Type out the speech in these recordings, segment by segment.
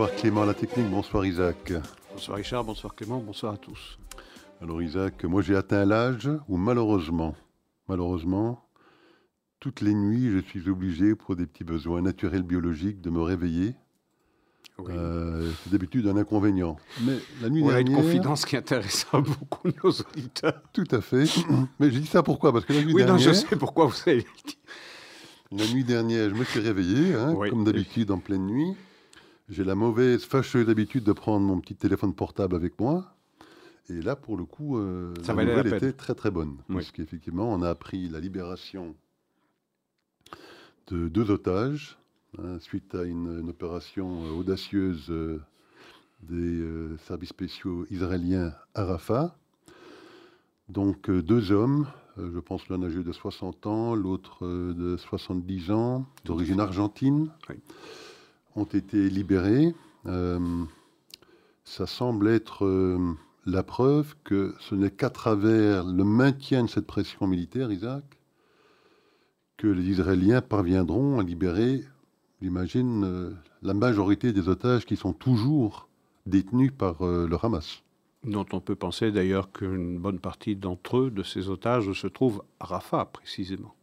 Bonsoir Clément la technique, bonsoir Isaac. Bonsoir Richard, bonsoir Clément, bonsoir à tous. Alors Isaac, moi j'ai atteint l'âge où malheureusement, malheureusement, toutes les nuits je suis obligé pour des petits besoins naturels biologiques de me réveiller. Euh, c'est d'habitude un inconvénient. Mais la nuit dernière... une confidence qui intéressera beaucoup nos auditeurs. Tout à fait. Mais j'ai dit ça pourquoi? Parce que la nuit oui, dernière... Oui, je sais pourquoi vous avez dit. La nuit dernière, je me suis réveillé, hein, comme d'habitude en pleine nuit. J'ai la mauvaise, fâcheuse habitude de prendre mon petit téléphone portable avec moi. Et là, pour le coup, euh, Ça la nouvelle était très très bonne. Parce qu'effectivement, on a appris la libération de deux otages hein, suite à une, opération euh, audacieuse euh, des services spéciaux israéliens à Rafah. Donc deux hommes, je pense l'un âgé de 60 ans, l'autre de 70 ans, d'origine argentine. Oui ont été libérés. Euh, ça semble être euh, la preuve que ce n'est qu'à travers le maintien de cette pression militaire, Isaac, que les Israéliens parviendront à libérer, j'imagine, euh, la majorité des otages qui sont toujours détenus par le Hamas. Dont on peut penser d'ailleurs qu'une bonne partie d'entre eux, de ces otages, se trouve à Rafah, précisément,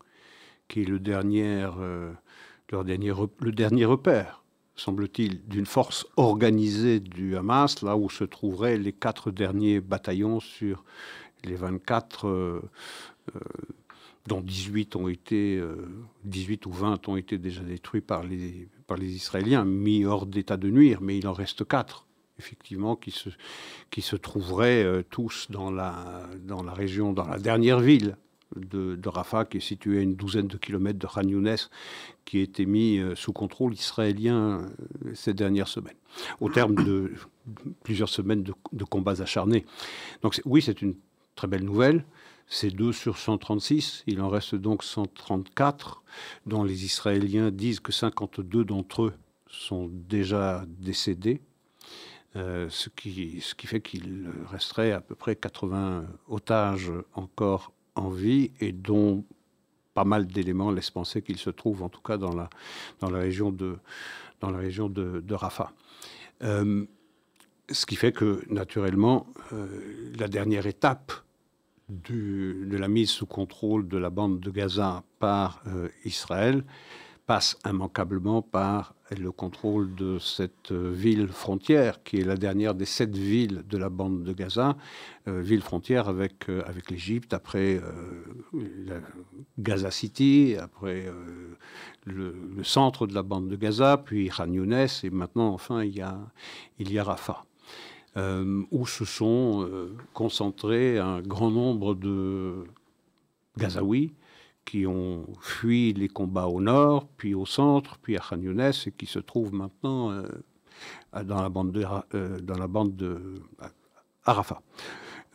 qui est le dernier, leur dernier, le dernier repère semble-t-il, d'une force organisée du Hamas, là où se trouveraient les quatre derniers bataillons sur les 24, euh, euh, dont 18 ont été, 18 euh, ou 20 ont été déjà détruits par les, par les Israéliens, mis hors d'état de nuire, mais il en reste quatre effectivement, qui se, qui se trouveraient tous dans la, dans la région, dans la dernière ville de, Rafah, qui est situé à une douzaine de kilomètres de Khan Younes, qui a été mis euh, sous contrôle israélien euh, ces dernières semaines, au terme de plusieurs semaines de, combats acharnés. Donc oui, c'est une très belle nouvelle. C'est 2 sur 136, il en reste donc 134, dont les Israéliens disent que 52 d'entre eux sont déjà décédés. Euh, ce, qui, ce qui fait qu'il resterait à peu près 80 otages encore en vie et dont pas mal d'éléments laissent penser qu'il se trouve en tout cas dans la, dans la région de, dans la région de, Rafah. Euh, ce qui fait que, naturellement, euh, la dernière étape de la mise sous contrôle de la bande de Gaza par euh, Israël passe immanquablement par le contrôle de cette euh, ville frontière, qui est la dernière des sept villes de la bande de Gaza, euh, ville frontière avec, euh, avec l'Égypte, après Gaza City, après le, centre de la bande de Gaza, puis Khan Younes, et maintenant, enfin, il y a, il y a Rafah. où se sont concentrés un grand nombre de Gazaouis qui ont fui les combats au nord, puis au centre, puis à Khan Younes, et qui se trouvent maintenant euh, dans la bande de, euh, dans la bande de Arafat.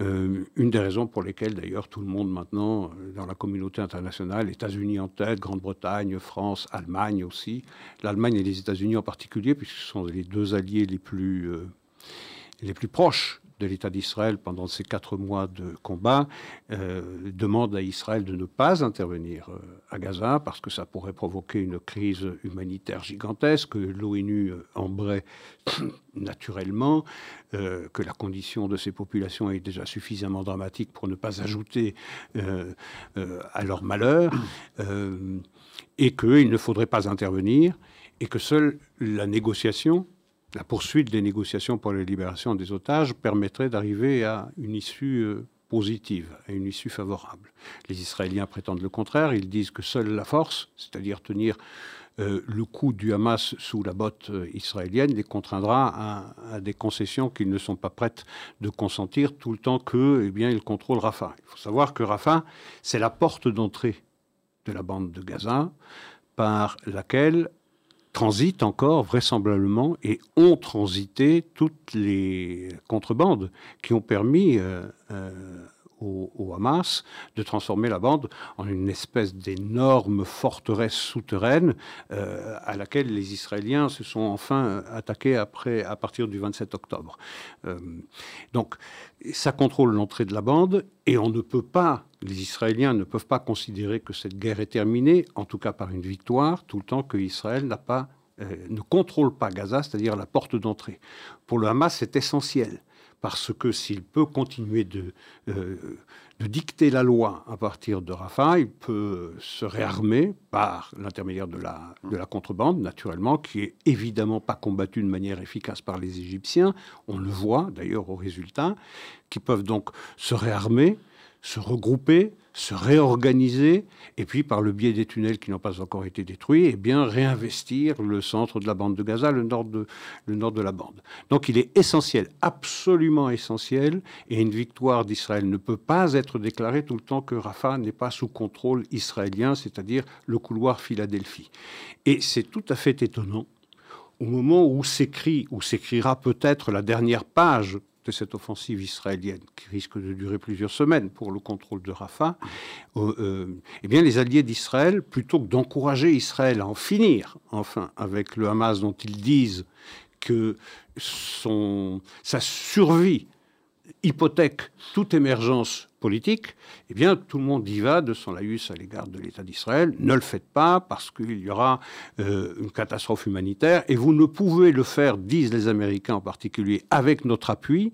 Euh, une des raisons pour lesquelles, d'ailleurs, tout le monde maintenant, dans la communauté internationale, États-Unis en tête, Grande-Bretagne, France, Allemagne aussi, l'Allemagne et les États-Unis en particulier, puisque ce sont les deux alliés les plus, les plus proches de l'État d'Israël pendant ces quatre mois de combat euh, demande à Israël de ne pas intervenir euh, à Gaza parce que ça pourrait provoquer une crise humanitaire gigantesque, l'ONU euh, embrait naturellement, que la condition de ces populations est déjà suffisamment dramatique pour ne pas ajouter à leur malheur, et qu'il ne faudrait pas intervenir, et que seule la négociation la poursuite des négociations pour la libération des otages permettrait d'arriver à une issue euh, positive, à une issue favorable. Les Israéliens prétendent le contraire, ils disent que seule la force, c'est-à-dire tenir euh, le coup du Hamas sous la botte euh, israélienne, les contraindra à, des concessions qu'ils ne sont pas prêtes de consentir tout le temps que, eh bien, ils contrôlent Rafah. Il faut savoir que Rafah, c'est la porte d'entrée de la bande de Gaza par laquelle transitent encore vraisemblablement et ont transité toutes les contrebandes qui ont permis euh, euh, au, Hamas de transformer la bande en une espèce d'énorme forteresse souterraine euh, à laquelle les Israéliens se sont enfin attaqués après, à partir du 27 octobre. Euh, donc, ça contrôle l'entrée de la bande et on ne peut pas, les Israéliens ne peuvent pas considérer que cette guerre est terminée, en tout cas par une victoire, tout le temps que Israël n'a pas ne contrôle pas Gaza, c'est-à-dire la porte d'entrée. Pour le Hamas, c'est essentiel parce que s'il peut continuer de, euh, de, dicter la loi à partir de Rafah, il peut se réarmer par l'intermédiaire de la, de la contrebande, naturellement, qui est évidemment pas combattue de manière efficace par les Égyptiens. On le voit d'ailleurs au résultat, qui peuvent donc se réarmer, se regrouper, se réorganiser, et puis par le biais des tunnels qui n'ont pas encore été détruits, et eh bien réinvestir le centre de la bande de Gaza, le nord de, le nord de la bande. Donc il est essentiel, absolument essentiel, et une victoire d'Israël ne peut pas être déclarée tout le temps que Rafah n'est pas sous contrôle israélien, c'est-à-dire le couloir Philadelphie. Et c'est tout à fait étonnant au moment où s'écrit, où s'écrira peut-être la dernière page de cette offensive israélienne, qui risque de durer plusieurs semaines pour le contrôle de Rafah, euh, euh, eh bien, les alliés d'Israël, plutôt que d'encourager Israël à en finir, enfin, avec le Hamas dont ils disent que sa survie hypothèque toute émergence politique, eh bien, tout le monde y va de son laïus à l'égard de l'État d'Israël. Ne le faites pas parce qu'il y aura euh, une catastrophe humanitaire et vous ne pouvez le faire, disent les Américains en particulier, avec notre appui,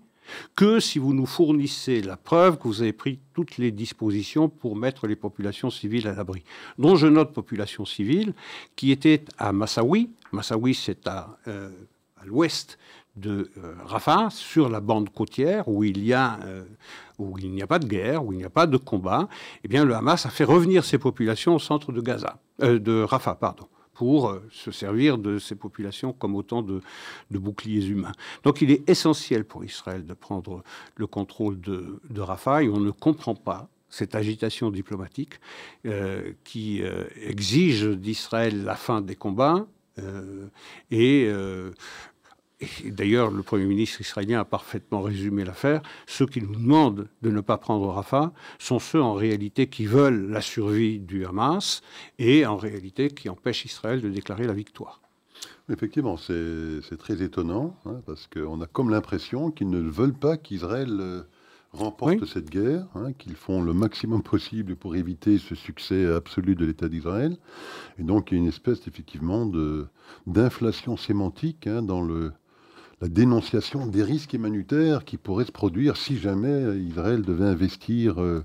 que si vous nous fournissez la preuve que vous avez pris toutes les dispositions pour mettre les populations civiles à l'abri. Dont je note population civile qui était à Massaoui. Massaoui, c'est à, euh, à l'ouest de euh, Rafah, sur la bande côtière, où il y a, euh, où il n'y a pas de guerre, où il n'y a pas de combat, eh bien, le Hamas a fait revenir ces populations au centre de Gaza, euh, de Rafah, pardon pour se servir de ces populations comme autant de, boucliers humains. Donc il est essentiel pour Israël de prendre le contrôle de, Rafah et on ne comprend pas cette agitation diplomatique qui exige d'Israël la fin des combats et d'ailleurs, le Premier ministre israélien a parfaitement résumé l'affaire. Ceux qui nous demandent de ne pas prendre Rafah sont ceux en réalité qui veulent la survie du Hamas et en réalité qui empêchent Israël de déclarer la victoire. Effectivement, c'est très étonnant hein, parce qu'on a comme l'impression qu'ils ne veulent pas qu'Israël euh, remporte cette guerre, hein, qu'ils font le maximum possible pour éviter ce succès absolu de l'État d'Israël. Et donc il y a une espèce effectivement d'inflation sémantique hein, dans le, la dénonciation des risques humanitaires qui pourraient se produire si jamais Israël devait investir euh,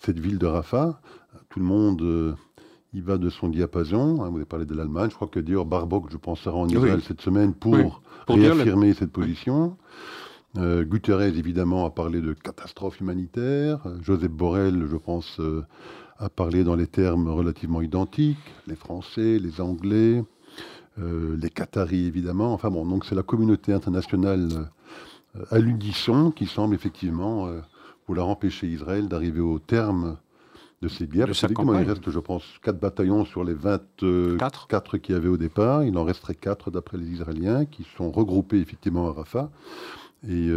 cette ville de Rafah. Tout le monde euh, y va de son diapason. Hein, vous avez parlé de l'Allemagne. Je crois que d'ailleurs Barbock, je pense, sera en Israël cette semaine pour, réaffirmer cette position. Euh, Guterres, évidemment, a parlé de catastrophe humanitaire. Joseph Borrell, je pense, a parlé dans les termes relativement identiques. Les Français, les Anglais, les Qataris évidemment. Enfin bon, donc c'est la communauté internationale euh, à l'unisson qui semble effectivement euh, vouloir empêcher Israël d'arriver au terme de ces guerres. il reste, je pense, quatre bataillons sur les 24 qu'il y avait au départ. Il en resterait quatre d'après les Israéliens qui sont regroupés effectivement à Rafah. Et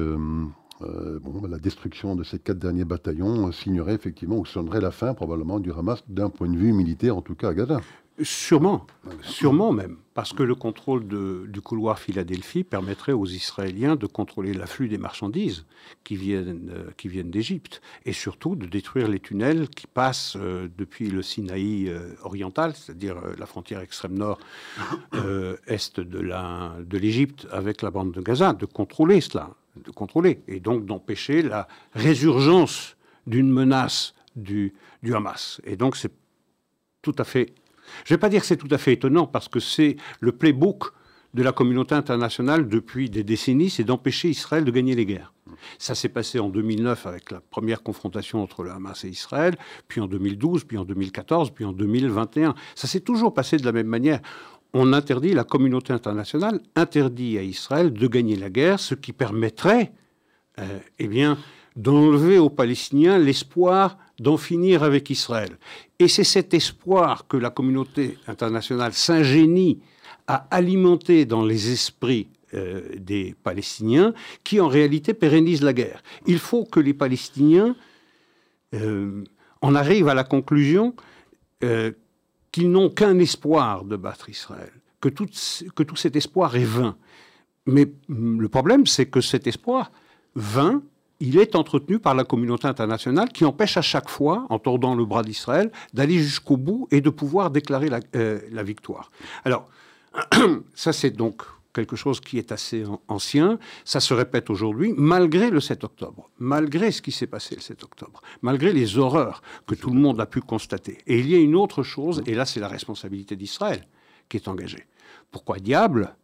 bon, la destruction de ces quatre derniers bataillons signerait effectivement ou sonnerait la fin probablement du Hamas d'un point de vue militaire, en tout cas à Gaza. Sûrement, sûrement même, parce que le contrôle du couloir Philadelphie permettrait aux Israéliens de contrôler l'afflux des marchandises qui viennent, euh, qui viennent d'Égypte, et surtout de détruire les tunnels qui passent euh, depuis le Sinaï euh, oriental, c'est-à-dire la frontière extrême nord est de l'Égypte avec la bande de Gaza, de contrôler cela, de contrôler, et donc d'empêcher la résurgence d'une menace du, du Hamas. Et donc c'est tout à fait je ne vais pas dire que c'est tout à fait étonnant, parce que c'est le playbook de la communauté internationale depuis des décennies, c'est d'empêcher Israël de gagner les guerres. Ça s'est passé en 2009 avec la première confrontation entre le Hamas et Israël, puis en 2012, puis en 2014, puis en 2021. Ça s'est toujours passé de la même manière. On interdit, la communauté internationale interdit à Israël de gagner la guerre, ce qui permettrait, euh, eh d'enlever aux Palestiniens l'espoir d'en finir avec Israël. Et c'est cet espoir que la communauté internationale s'ingénie à alimenter dans les esprits euh, des Palestiniens qui en réalité pérennise la guerre. Il faut que les Palestiniens euh, en arrivent à la conclusion euh, qu'ils n'ont qu'un espoir de battre Israël, que tout, que tout cet espoir est vain. Mais le problème, c'est que cet espoir vain il est entretenu par la communauté internationale qui empêche à chaque fois, en tordant le bras d'Israël, d'aller jusqu'au bout et de pouvoir déclarer la, euh, victoire. Alors, Ça, c'est donc quelque chose qui est assez ancien. Ça se répète aujourd'hui, malgré le 7 octobre, malgré ce qui s'est passé le 7 octobre, malgré les horreurs que tout le monde a pu constater. Et il y a une autre chose, et là, c'est la responsabilité d'Israël qui est engagée. Pourquoi diable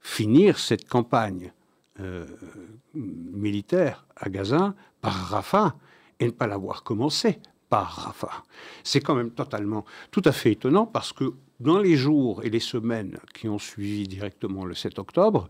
finir cette campagne euh, militaire à Gaza par Rafah et ne pas l'avoir commencé par Rafah C'est quand même totalement, tout à fait étonnant parce que dans les jours et les semaines qui ont suivi directement le 7 octobre,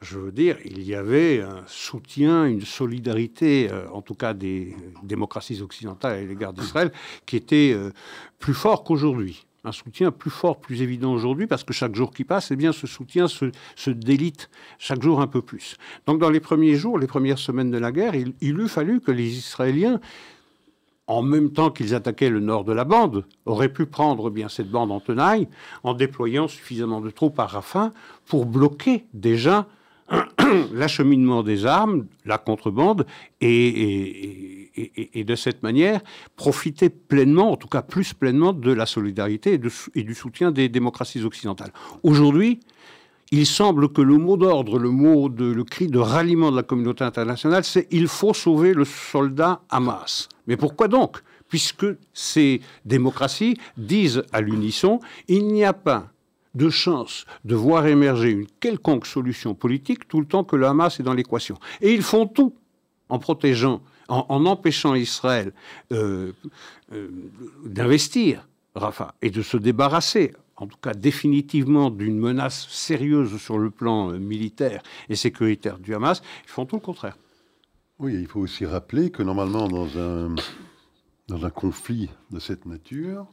je veux dire, il y avait un soutien, une solidarité, euh, en tout cas des démocraties occidentales à l'égard d'Israël, qui était euh, plus fort qu'aujourd'hui. Un soutien plus fort, plus évident aujourd'hui, parce que chaque jour qui passe, eh bien, ce soutien se, délite chaque jour un peu plus. Donc, dans les premiers jours, les premières semaines de la guerre, il, eût fallu que les Israéliens en même temps qu'ils attaquaient le nord de la bande, auraient pu prendre bien cette bande en tenaille en déployant suffisamment de troupes à Rafin pour bloquer déjà l'acheminement des armes, la contrebande, et, de cette manière profiter pleinement, en tout cas plus pleinement, de la solidarité et, du soutien des démocraties occidentales. Aujourd'hui, il semble que le mot d'ordre, le mot de, le cri de ralliement de la communauté internationale, c'est il faut sauver le soldat Hamas. Mais pourquoi donc? Puisque ces démocraties disent à l'unisson, il n'y a pas de chance de voir émerger une quelconque solution politique tout le temps que le Hamas est dans l'équation. Et ils font tout en protégeant, en, empêchant Israël euh, euh, d'investir Rafah et de se débarrasser en tout cas définitivement d'une menace sérieuse sur le plan euh, militaire et sécuritaire du Hamas, ils font tout le contraire. Oui, il faut aussi rappeler que normalement, dans un, dans un conflit de cette nature,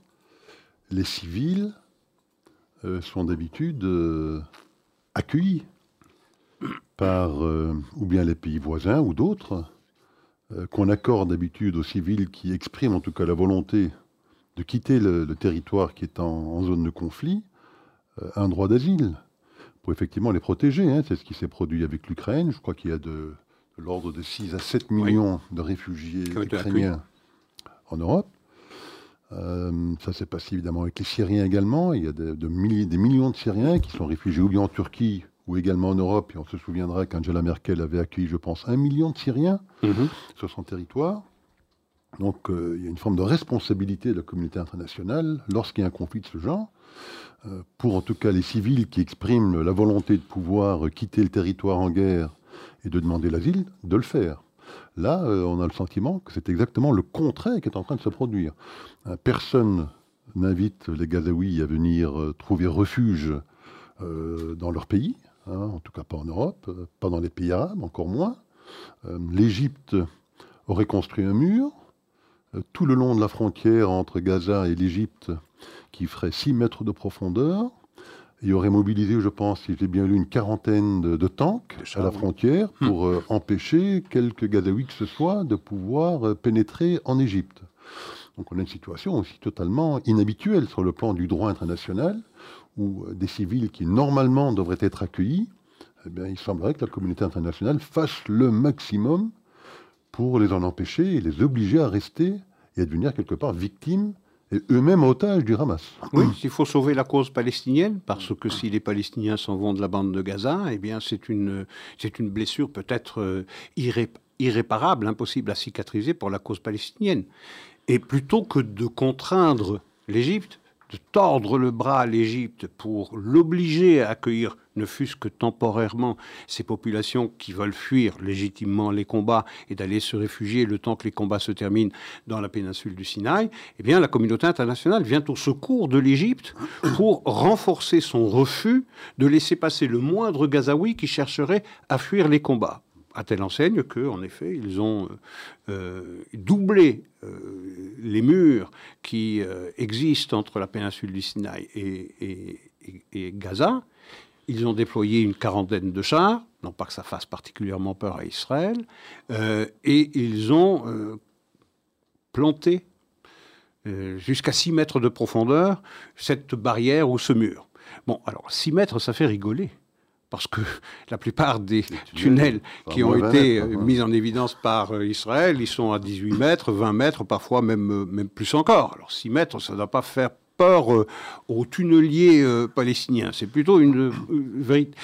les civils sont d'habitude euh, accueillis par ou bien les pays voisins ou d'autres, qu'on accorde d'habitude aux civils qui expriment en tout cas la volonté de quitter le, territoire qui est en, zone de conflit, euh, un droit d'asile pour effectivement les protéger. Hein. C'est ce qui s'est produit avec l'Ukraine. Je crois qu'il y a de, l'ordre de 6 à 7 millions de réfugiés ukrainiens en Europe. Euh, ça s'est passé évidemment avec les Syriens également. Il y a de, milliers, des millions de Syriens qui sont réfugiés ou bien en Turquie ou également en Europe. Et on se souviendra qu'Angela Merkel avait accueilli, je pense, un million de Syriens mhm. sur son territoire. Donc euh, il y a une forme de responsabilité de la communauté internationale lorsqu'il y a un conflit de ce genre, euh, pour en tout cas les civils qui expriment la volonté de pouvoir quitter le territoire en guerre et de demander l'asile, de le faire. Là, euh, on a le sentiment que c'est exactement le contraire qui est en train de se produire. personne n'invite les Gazaouis à venir trouver refuge dans leur pays, hein, en tout cas pas en Europe, pas dans les pays arabes, encore moins. L'Égypte aurait construit un mur, euh, tout le long de la frontière entre Gaza et l'Égypte, qui ferait 6 mètres de profondeur. Il aurait mobilisé, je pense, si j'ai bien lu, une quarantaine de, tanks à la frontière hmm. pour euh, empêcher quelques Gazaouis que ce soit de pouvoir euh, pénétrer en Égypte. Donc on a une situation aussi totalement inhabituelle sur le plan du droit international, où des civils qui normalement devraient être accueillis, eh bien, il semblerait que la communauté internationale fasse le maximum pour les en empêcher et les obliger à rester et à devenir quelque part victimes et eux-mêmes otages du Hamas. Oui, il faut sauver la cause palestinienne, parce que si les Palestiniens s'en vont de la bande de Gaza, eh bien c'est une, c'est une blessure peut-être euh, irréparable, impossible à cicatriser pour la cause palestinienne. Et plutôt que de contraindre l'Égypte, de tordre le bras à l'Égypte pour l'obliger à accueillir, ne fût-ce que temporairement, ces populations qui veulent fuir légitimement les combats et d'aller se réfugier le temps que les combats se terminent dans la péninsule du Sinaï, eh bien la communauté internationale vient au secours de l'Égypte pour renforcer son refus de laisser passer le moindre Gazaoui qui chercherait à fuir les combats à telle enseigne qu'en effet, ils ont euh, euh, doublé euh, les murs qui existent entre la péninsule du Sinaï et, Gaza. Ils ont déployé une quarantaine de chars, non pas que ça fasse particulièrement peur à Israël, et ils ont planté jusqu'à 6 mètres de profondeur cette barrière ou ce mur. Bon, alors 6 mètres, ça fait rigoler parce que la plupart des tunnels, qui ont été euh, mis en évidence par euh, Israël, ils sont à 18 mètres, 20 mètres, parfois même, euh, même plus encore. Alors 6 mètres, ça ne doit pas faire peur aux tunneliers palestiniens. C'est plutôt une,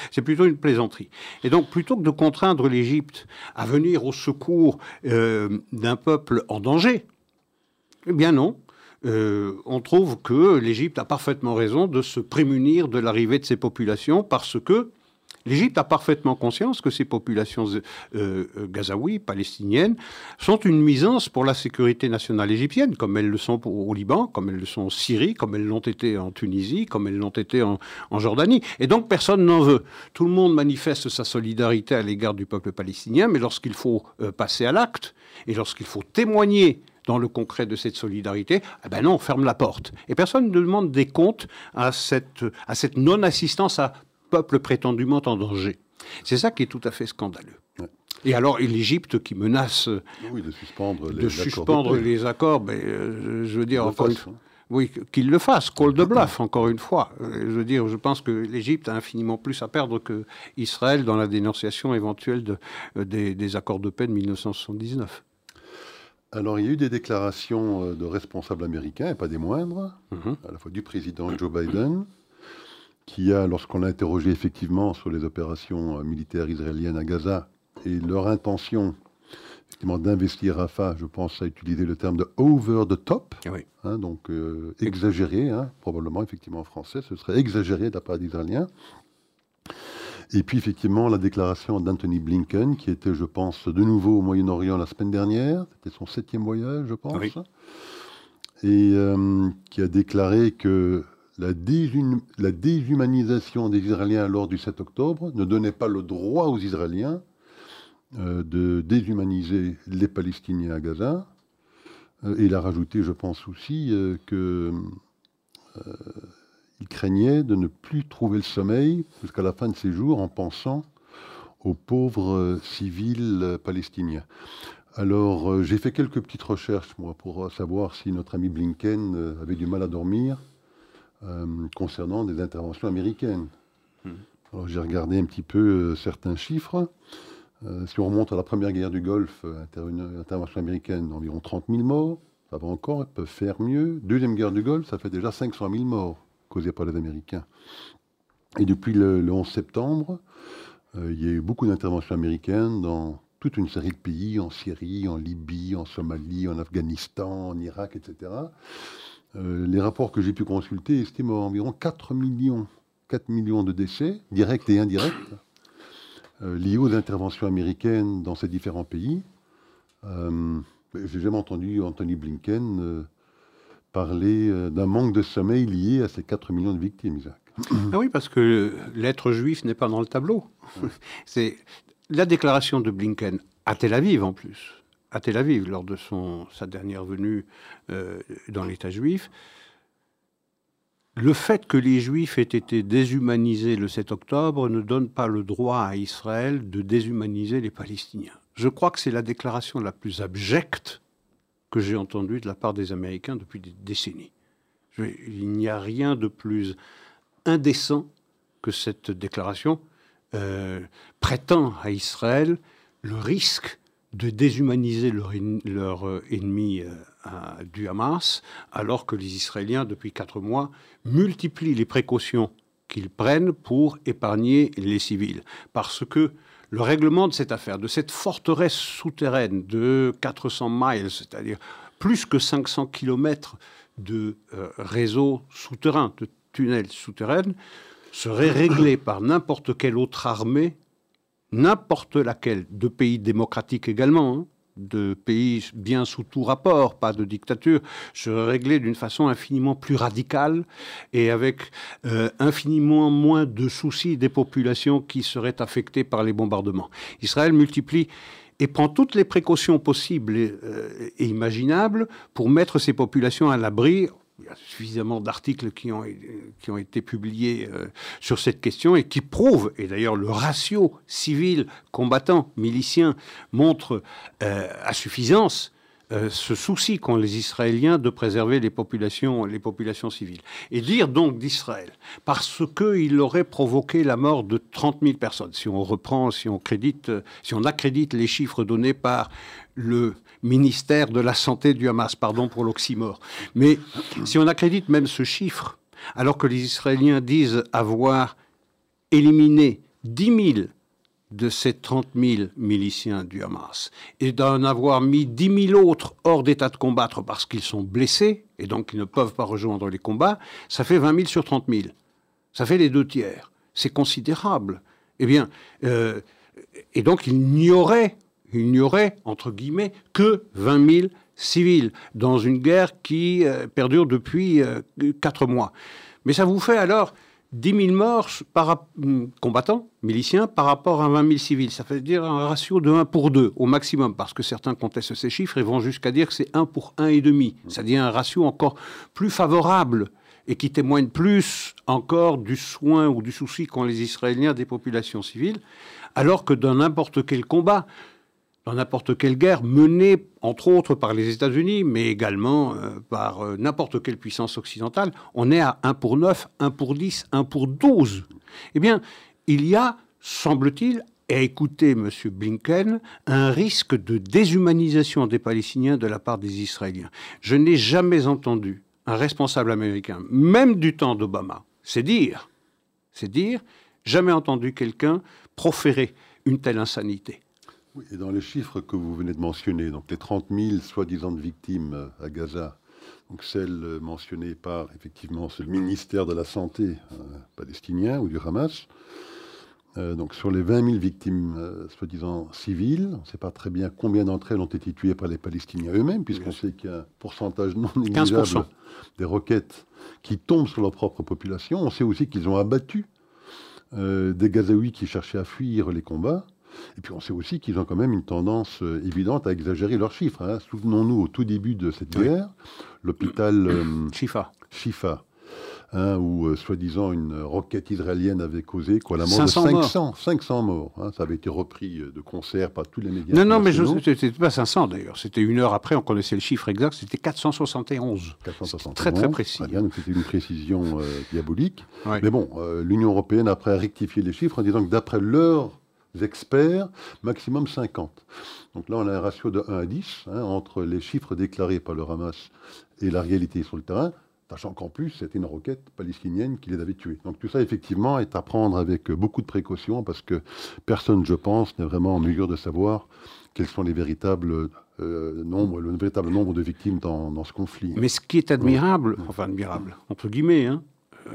c'est plutôt une plaisanterie. Et donc, plutôt que de contraindre l'Égypte à venir au secours d'un peuple en danger, eh bien non. on trouve que l'Égypte a parfaitement raison de se prémunir de l'arrivée de ces populations parce que L'Égypte a parfaitement conscience que ces populations euh, euh, gazaouis, palestiniennes, sont une nuisance pour la sécurité nationale égyptienne, comme elles le sont au Liban, comme elles le sont en Syrie, comme elles l'ont été en Tunisie, comme elles l'ont été en, Jordanie. Et donc personne n'en veut. Tout le monde manifeste sa solidarité à l'égard du peuple palestinien, mais lorsqu'il faut euh, passer à l'acte et lorsqu'il faut témoigner dans le concret de cette solidarité, eh ben non, on ferme la porte. Et personne ne demande des comptes à cette, à cette non-assistance à peuple prétendument en danger. C'est ça qui est tout à fait scandaleux. Et alors, l'Égypte qui menace de suspendre les, de suspendre accords, les accords ben, euh, je veux dire, encore une fois. Oui, qu'il le fasse, call de bluff, encore une fois. Euh, je veux dire, je pense que l'Égypte a infiniment plus à perdre que Israël dans la dénonciation éventuelle de, euh, des, accords de paix de 1979. Alors, il y a eu des déclarations de responsables américains, et pas des moindres, mhm. à la fois du président Joe Biden, qui a, lorsqu'on l'a interrogé effectivement sur les opérations euh, militaires israéliennes à Gaza et leur intention d'investir Rafah, je pense, à utiliser le terme de over the top, hein, donc euh, exagéré, hein, probablement effectivement en français, ce serait exagéré d'après les Israéliens. Et puis effectivement la déclaration d'Anthony Blinken, qui était, je pense, de nouveau au Moyen-Orient la semaine dernière, c'était son septième voyage, je pense, et euh, qui a déclaré que la, déshumanisation des Israéliens lors du 7 octobre ne donnait pas le droit aux Israéliens euh, de déshumaniser les Palestiniens à Gaza. Euh, il a rajouté, je pense aussi, euh, qu'il craignait de ne plus trouver le sommeil jusqu'à la fin de ses jours en pensant aux pauvres civils palestiniens. Alors, j'ai fait quelques petites recherches, moi, pour savoir si notre ami Blinken avait du mal à dormir. Euh, concernant des interventions américaines. Hmm. Alors j'ai regardé un petit peu euh, certains chiffres. Euh, si on remonte à la première guerre du Golfe, une intervention américaine, environ 30 000 morts. Ça va encore, ils peuvent faire mieux. Deuxième guerre du Golfe, ça fait déjà 500 000 morts causés par les Américains. Et depuis le, 11 septembre, il y a eu beaucoup d'interventions américaines dans toute une série de pays, en Syrie, en Libye, en Somalie, en Afghanistan, en Irak, etc. Euh, les rapports que j'ai pu consulter estiment environ 4 millions, 4 millions de décès, directs et indirects, euh, liés aux interventions américaines dans ces différents pays. Euh, j'ai jamais entendu Anthony Blinken parler d'un manque de sommeil lié à ces 4 millions de victimes, Isaac. Ah oui, parce que l'être juif n'est pas dans le tableau. C'est la déclaration de Blinken à Tel Aviv en plus à Tel Aviv lors de son, sa dernière venue euh, dans l'État juif. Le fait que les Juifs aient été déshumanisés le 7 octobre ne donne pas le droit à Israël de déshumaniser les Palestiniens. Je crois que c'est la déclaration la plus abjecte que j'ai entendue de la part des Américains depuis des décennies. il n'y a rien de plus indécent que cette déclaration euh, prétend à Israël le risque de déshumaniser leur, euh, ennemi euh, du Hamas, alors que les Israéliens, depuis quatre mois, multiplient les précautions qu'ils prennent pour épargner les civils. Parce que le règlement de cette affaire, de cette forteresse souterraine de 400 miles, c'est-à-dire plus que 500 kilomètres de euh, réseau souterrain, de tunnels souterrains, serait réglé par n'importe quelle autre armée n'importe laquelle, de pays démocratiques également, hein, de pays bien sous tout rapport, pas de dictature, serait réglé d'une façon infiniment plus radicale et avec euh, infiniment moins de soucis des populations qui seraient affectées par les bombardements. Israël multiplie et prend toutes les précautions possibles et, euh, et imaginables pour mettre ces populations à l'abri il y a suffisamment d'articles qui ont, qui ont été publiés euh, sur cette question et qui prouvent, et d'ailleurs le ratio civil, combattant, milicien montre euh, à suffisance euh, ce souci qu'ont les Israéliens de préserver les populations, les populations civiles. Et dire donc d'Israël, parce qu'il aurait provoqué la mort de 30 000 personnes, si on reprend, si on, crédite, si on accrédite les chiffres donnés par le ministère de la Santé du Hamas. Pardon pour l'oxymore. Mais si on accrédite même ce chiffre, alors que les Israéliens disent avoir éliminé 10 000 de ces 30 000 miliciens du Hamas et d'en avoir mis 10 000 autres hors d'état de combattre parce qu'ils sont blessés et donc ils ne peuvent pas rejoindre les combats, ça fait 20 000 sur 30 000. Ça fait les deux tiers. C'est considérable. Eh bien, euh, et donc il n'y aurait, il n'y aurait, entre guillemets, que 20 000 civils dans une guerre qui euh, perdure depuis euh, quatre mois. Mais ça vous fait alors 10 000 morts par, hum, combattants, miliciens, par rapport à 20 000 civils. Ça veut dire un ratio de 1 pour 2 au maximum, parce que certains contestent ces chiffres et vont jusqu'à dire que c'est 1 pour 1,5. C'est-à-dire un ratio encore plus favorable et qui témoigne plus encore du soin ou du souci qu'ont les Israéliens des populations civiles, alors que dans n'importe quel combat, dans n'importe quelle guerre menée, entre autres, par les États-Unis, mais également euh, par euh, n'importe quelle puissance occidentale, on est à 1 pour 9, 1 pour 10, 1 pour 12. Eh bien, il y a, semble-t-il, à écouter M. Blinken, un risque de déshumanisation des Palestiniens de la part des Israéliens. Je n'ai jamais entendu un responsable américain, même du temps d'Obama, c'est dire, c'est dire, jamais entendu quelqu'un proférer une telle insanité. Oui, et dans les chiffres que vous venez de mentionner, donc les 30 000 soi-disant victimes euh, à Gaza, donc celles euh, mentionnées par effectivement le ministère de la Santé euh, palestinien ou du Hamas, donc sur les 20 000 victimes soi-disant civiles, on ne sait pas très bien combien d'entre elles ont été tuées par les Palestiniens eux-mêmes, puisqu'on sait qu'il y a un pourcentage non négligeable des roquettes qui tombent sur leur propre population. On sait aussi qu'ils ont abattu des Gazaouis qui cherchaient à fuir les combats. Et puis on sait aussi qu'ils ont quand même une tendance euh, évidente à exagérer leurs chiffres. Hein. Souvenons-nous, au tout début de cette guerre, l'hôpital euh, Shifa, Shifa hein, où euh, soi-disant une roquette israélienne avait causé quoi, la mort de 500 morts. 500 morts hein. ça avait été repris de concert par tous les médias. Non, non, mais c'était pas 500 d'ailleurs. C'était une heure après, on connaissait le chiffre exact, c'était 471. 471. Très, très précis. donc c'était une précision diabolique. Mais bon, l'Union européenne, après, a rectifié les chiffres en disant que d'après leur experts, maximum 50. Donc là, on a un ratio de 1 à 10 hein, entre les chiffres déclarés par le Hamas et la réalité sur le terrain, sachant qu'en plus, c'était une roquette palestinienne qui les avait tués. Donc tout ça, effectivement, est à prendre avec beaucoup de précautions parce que personne, je pense, n'est vraiment en mesure de savoir quels sont les véritables euh, nombres, le véritable nombre de victimes dans, ce conflit. Mais ce qui est admirable, enfin admirable, entre guillemets, hein, euh,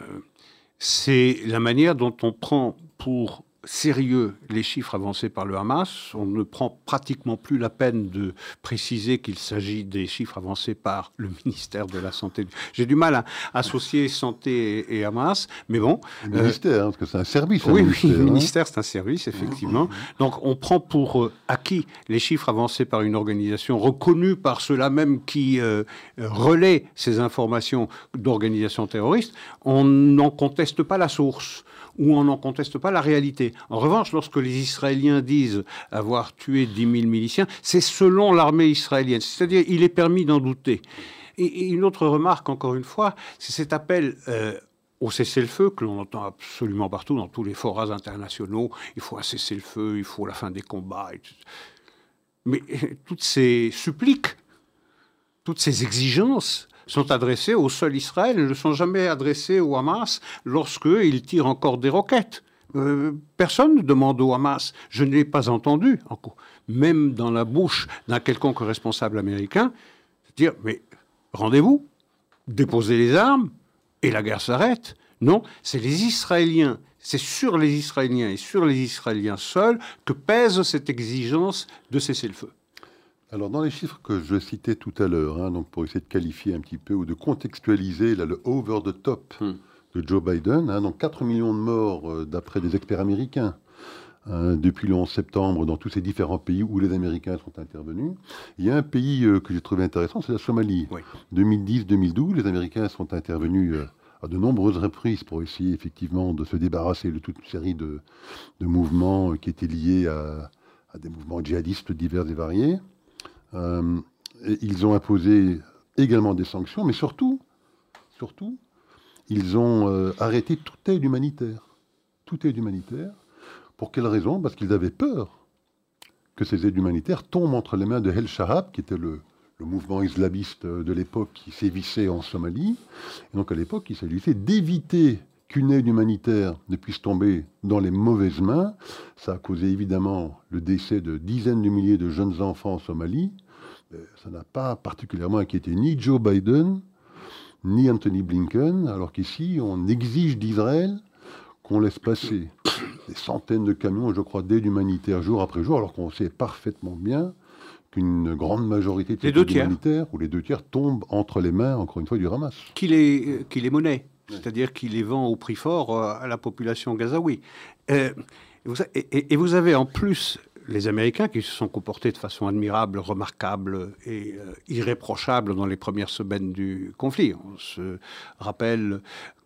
c'est la manière dont on prend pour sérieux les chiffres avancés par le Hamas. On ne prend pratiquement plus la peine de préciser qu'il s'agit des chiffres avancés par le ministère de la Santé. J'ai du mal à associer santé et, Hamas, mais bon. Le ministère, hein, parce que c'est un service. Oui, oui, le hein. ministère, c'est un service, effectivement. Donc on prend pour euh, acquis les chiffres avancés par une organisation reconnue par ceux-là même qui euh, relaient ces informations d'organisations terroristes. On n'en conteste pas la source où on n'en conteste pas la réalité. En revanche, lorsque les Israéliens disent avoir tué 10 000 miliciens, c'est selon l'armée israélienne. C'est-à-dire, il est permis d'en douter. Et, une autre remarque, encore une fois, c'est cet appel euh, au cessez-le-feu que l'on entend absolument partout dans tous les forats internationaux. Il faut un cessez-le-feu, il faut la fin des combats. Mais toutes ces suppliques, toutes ces exigences sont adressés au seul Israël, ne sont jamais adressés au Hamas lorsqu'il tire encore des roquettes. Euh, personne ne demande au Hamas. Je ne l'ai pas entendu, même dans la bouche d'un quelconque responsable américain, dire mais rendez-vous, déposez les armes et la guerre s'arrête. Non, c'est les Israéliens, c'est sur les Israéliens et sur les Israéliens seuls que pèse cette exigence de cesser le feu. Alors, dans les chiffres que je citais tout à l'heure, hein, donc pour essayer de qualifier un petit peu ou de contextualiser le over the top hmm. de Joe Biden, hein, donc 4 millions de morts euh, d'après des experts américains. Hein, depuis le 11 septembre, dans tous ces différents pays où les Américains sont intervenus. Il y a un pays euh, que j'ai trouvé intéressant, c'est la Somalie. 2010-2012, les Américains sont intervenus euh, à de nombreuses reprises pour essayer effectivement de se débarrasser de toute une série de, mouvements qui étaient liés à, à, des mouvements djihadistes divers et variés. Euh, ils ont imposé également des sanctions, mais surtout, surtout, ils ont euh, arrêté toute aide humanitaire. Toute aide humanitaire. Pour quelle raison? Parce qu'ils avaient peur que ces aides humanitaires tombent entre les mains de El Shahab, qui était le, mouvement islamiste de l'époque qui sévissait en Somalie. Et donc à l'époque, il s'agissait d'éviter qu'une aide humanitaire ne puisse tomber dans les mauvaises mains. Ça a causé évidemment le décès de dizaines de milliers de jeunes enfants en Somalie. Ça n'a pas particulièrement inquiété ni Joe Biden, ni Anthony Blinken, alors qu'ici, on exige d'Israël qu'on laisse passer des centaines de camions, je crois, d'aide humanitaire jour après jour, alors qu'on sait parfaitement bien qu'une grande majorité de ces humanitaires, ou les deux tiers, tombent entre les mains, encore une fois, du Hamas. Qu'il est, qu'il est monnaie, c'est-à-dire qu'il les vend au prix fort euh, à la population gazaoui. Euh, et, vous avez en plus les Américains qui se sont comportés de façon admirable, remarquable et euh, irréprochable dans les premières semaines du conflit. On se rappelle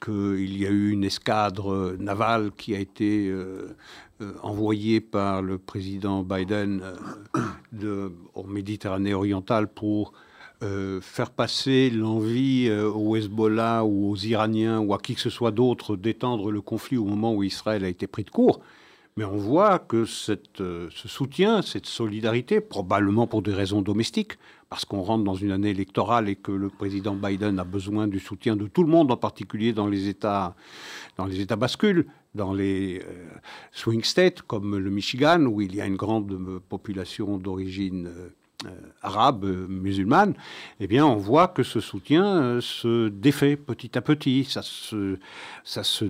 qu'il y a eu une escadre navale qui a été envoyée par le président Biden de, en Méditerranée orientale pour faire passer l'envie au Hezbollah ou aux Iraniens ou à qui que ce soit d'autre d'étendre le conflit au moment où Israël a été pris de court. Mais on voit que euh, ce soutien, cette solidarité, probablement pour des raisons domestiques, parce qu'on rentre dans une année électorale et que le président Biden a besoin du soutien de tout le monde, en particulier dans les États, dans les États bascules, dans les euh, swing states comme le Michigan, où il y a une grande euh, population d'origine arabe, musulmane, eh bien, on voit que ce soutien se défait petit à petit. Ça se,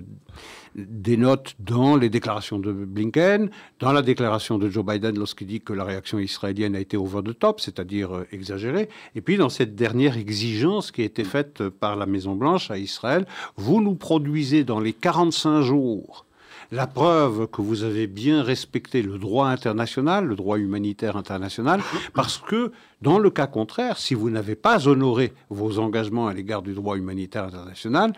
dénote dans les déclarations de Blinken, dans la déclaration de Joe Biden lorsqu'il dit que la réaction israélienne a été over the top, c'est-à-dire euh, exagérée, et puis dans cette dernière exigence qui a été faite par la Maison-Blanche à Israël, vous nous produisez dans les 45 jours la preuve que vous avez bien respecté le droit international, le droit humanitaire international, parce que dans le cas contraire, si vous n'avez pas honoré vos engagements à l'égard du droit humanitaire international,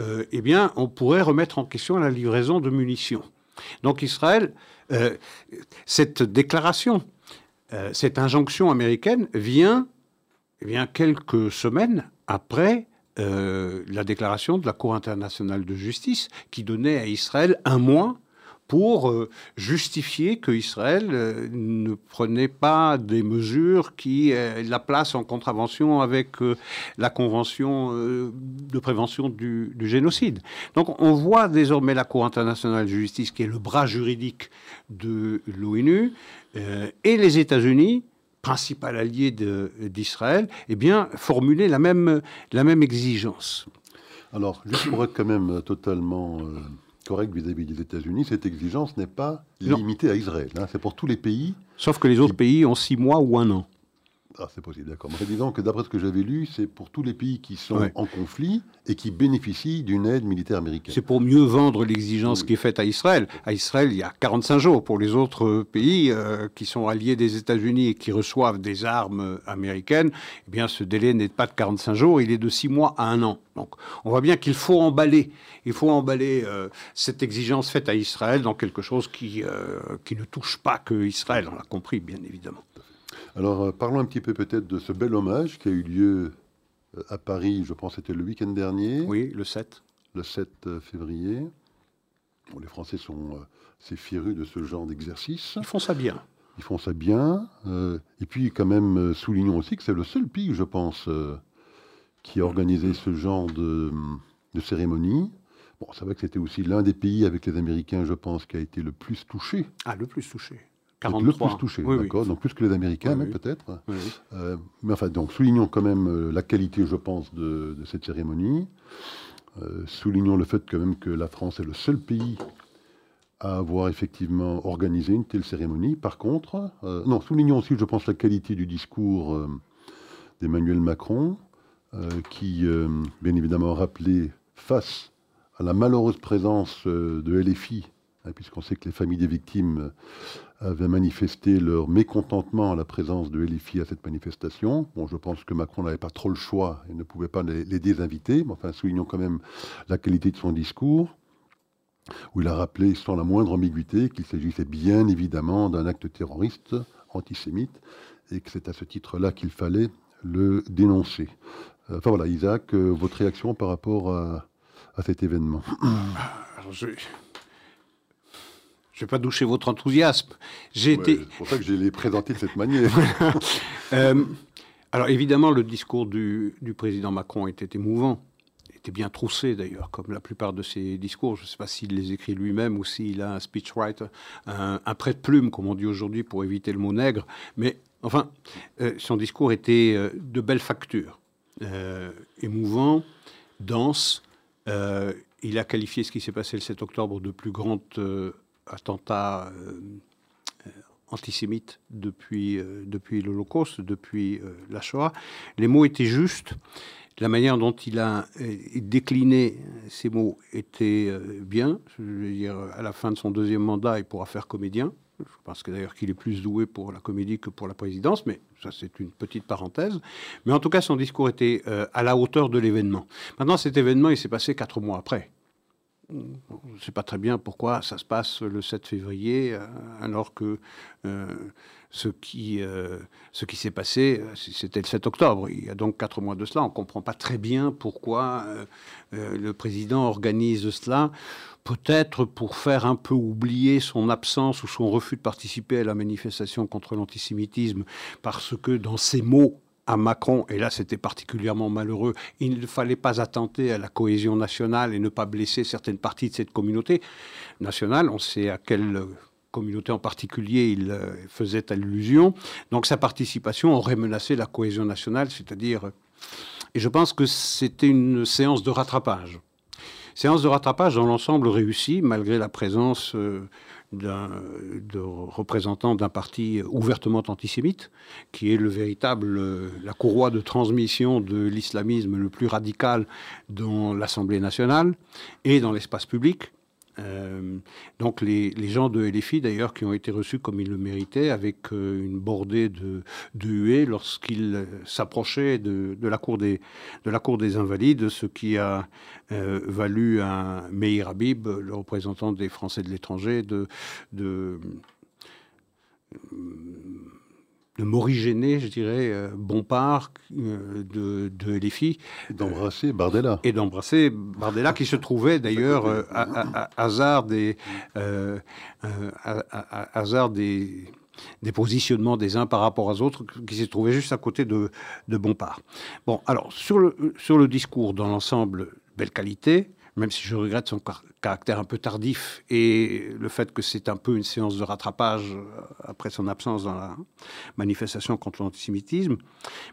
euh, eh bien, on pourrait remettre en question la livraison de munitions. Donc Israël, euh, cette déclaration, euh, cette injonction américaine vient, eh bien quelques semaines après euh, la déclaration de la Cour internationale de justice qui donnait à Israël un mois pour euh, justifier que Israël euh, ne prenait pas des mesures qui la placent en contravention avec la Convention de prévention du, du, génocide. Donc on voit désormais la Cour internationale de justice, qui est le bras juridique de l'ONU, et les États-Unis principal allié d'Israël, eh bien, formuler la même, la même exigence. Alors, juste pour être quand même totalement euh, correct vis-à-vis des États-Unis, cette exigence n'est pas limitée à Israël. Hein. c'est pour tous les pays. Sauf que les autres pays ont six mois ou un an. Ah, c'est possible, d'accord. Mais disons que d'après ce que j'avais lu, c'est pour tous les pays qui sont en conflit et qui bénéficient d'une aide militaire américaine. C'est pour mieux vendre l'exigence qui est faite à Israël. À Israël, il y a 45 jours. Pour les autres pays euh, qui sont alliés des États-Unis et qui reçoivent des armes américaines, eh bien, ce délai n'est pas de 45 jours, il est de 6 mois à un an. Donc, on voit bien qu'il faut emballer, il faut emballer euh, cette exigence faite à Israël dans quelque chose qui, euh, qui ne touche pas que Israël. On l'a compris, bien évidemment. Alors, euh, parlons un petit peu peut-être de ce bel hommage qui a eu lieu euh, à Paris, je pense que c'était le week-end dernier. Oui, le 7. Le 7 euh, février. les Français sont assez férus de ce genre d'exercice. Ils font ça bien. Ils font ça bien. et puis, quand même, soulignons aussi que c'est le seul pays, je pense, qui a organisé ce genre de, de cérémonie. Bon, c'est vrai que c'était aussi l'un des pays avec les Américains, je pense, qui a été le plus touché. Ah, le plus touché. Le plus touché, d'accord. Donc plus que les Américains, même peut-être. Euh, mais enfin, donc soulignons quand même euh, la qualité, je pense, de, cette cérémonie. Euh, soulignons le fait quand même que la France est le seul pays à avoir effectivement organisé une telle cérémonie. Par contre, non, soulignons aussi, je pense, la qualité du discours d'Emmanuel Macron, qui, bien évidemment, rappelé face à la malheureuse présence de LFI Hein, puisqu'on sait que les familles des victimes avaient manifesté leur mécontentement à la présence de LFI à cette manifestation. Bon, je pense que Macron n'avait pas trop le choix et ne pouvait pas les, désinviter, mais enfin, soulignons quand même la qualité de son discours, où il a rappelé sans la moindre ambiguïté qu'il s'agissait bien évidemment d'un acte terroriste antisémite et que c'est à ce titre-là qu'il fallait le dénoncer. Enfin voilà, Isaac, euh, votre réaction par rapport à, cet événement? Alors, je je ne vais pas doucher votre enthousiasme. J'ai été. C'est pour ça que je l'ai présenté de cette manière. Euh, alors évidemment, le discours du, président Macron était émouvant, était bien troussé d'ailleurs, comme la plupart de ses discours. Je ne sais pas s'il les écrit lui-même ou s'il a un speechwriter, un, un prêt-plume, comme on dit aujourd'hui, pour éviter le mot nègre. Mais enfin, euh, son discours était euh, de belle facture, émouvant, dense. il a qualifié ce qui s'est passé le 7 octobre de plus grand attentat antisémite depuis, euh, depuis l'Holocauste, depuis euh, la Shoah. Les mots étaient justes. La manière dont il a euh, décliné ces mots était bien. Je veux dire, à la fin de son deuxième mandat, il pourra faire comédien. Je pense que d'ailleurs qu'il est plus doué pour la comédie que pour la présidence, mais ça c'est une petite parenthèse. Mais en tout cas, son discours était à la hauteur de l'événement. Maintenant, cet événement, il s'est passé quatre mois après. Je ne sais pas très bien pourquoi ça se passe le 7 février, euh, alors que euh, ce qui, euh, ce qui s'est passé, c'était le 7 octobre. Il y a donc quatre mois de cela. On ne comprend pas très bien pourquoi le président organise cela. Peut-être pour faire un peu oublier son absence ou son refus de participer à la manifestation contre l'antisémitisme, parce que dans ses mots, à Macron, et là c'était particulièrement malheureux, il ne fallait pas attenter à la cohésion nationale et ne pas blesser certaines parties de cette communauté nationale. On sait à quelle communauté en particulier il euh, faisait allusion. Donc sa participation aurait menacé la cohésion nationale, c'est-à-dire... Et je pense que c'était une séance de rattrapage. Séance de rattrapage dans l'ensemble réussie, malgré la présence... Euh, de représentants d'un parti ouvertement antisémite, qui est le véritable, la courroie de transmission de l'islamisme le plus radical dans l'Assemblée nationale et dans l'espace public. Euh, donc les, gens de LFI, d'ailleurs, qui ont été reçus comme ils le méritaient, avec euh, une bordée de, huées lorsqu'ils s'approchaient de, la cour des, Invalides, ce qui a euh, valu à Meir Habib, le représentant des Français de l'étranger, de de morigéner, je dirais, euh, Bompard euh, de, de LFI. D'embrasser Bardella. Et d'embrasser Bardella, qui se trouvait d'ailleurs euh, à, hasard des, hasard des, des positionnements des uns par rapport aux autres, qui se trouvaient juste à côté de, de Bompard. Bon, alors, sur le, sur le discours dans l'ensemble, belle qualité, même si je regrette son caractère un peu tardif et le fait que c'est un peu une séance de rattrapage euh, après son absence dans la manifestation contre l'antisémitisme.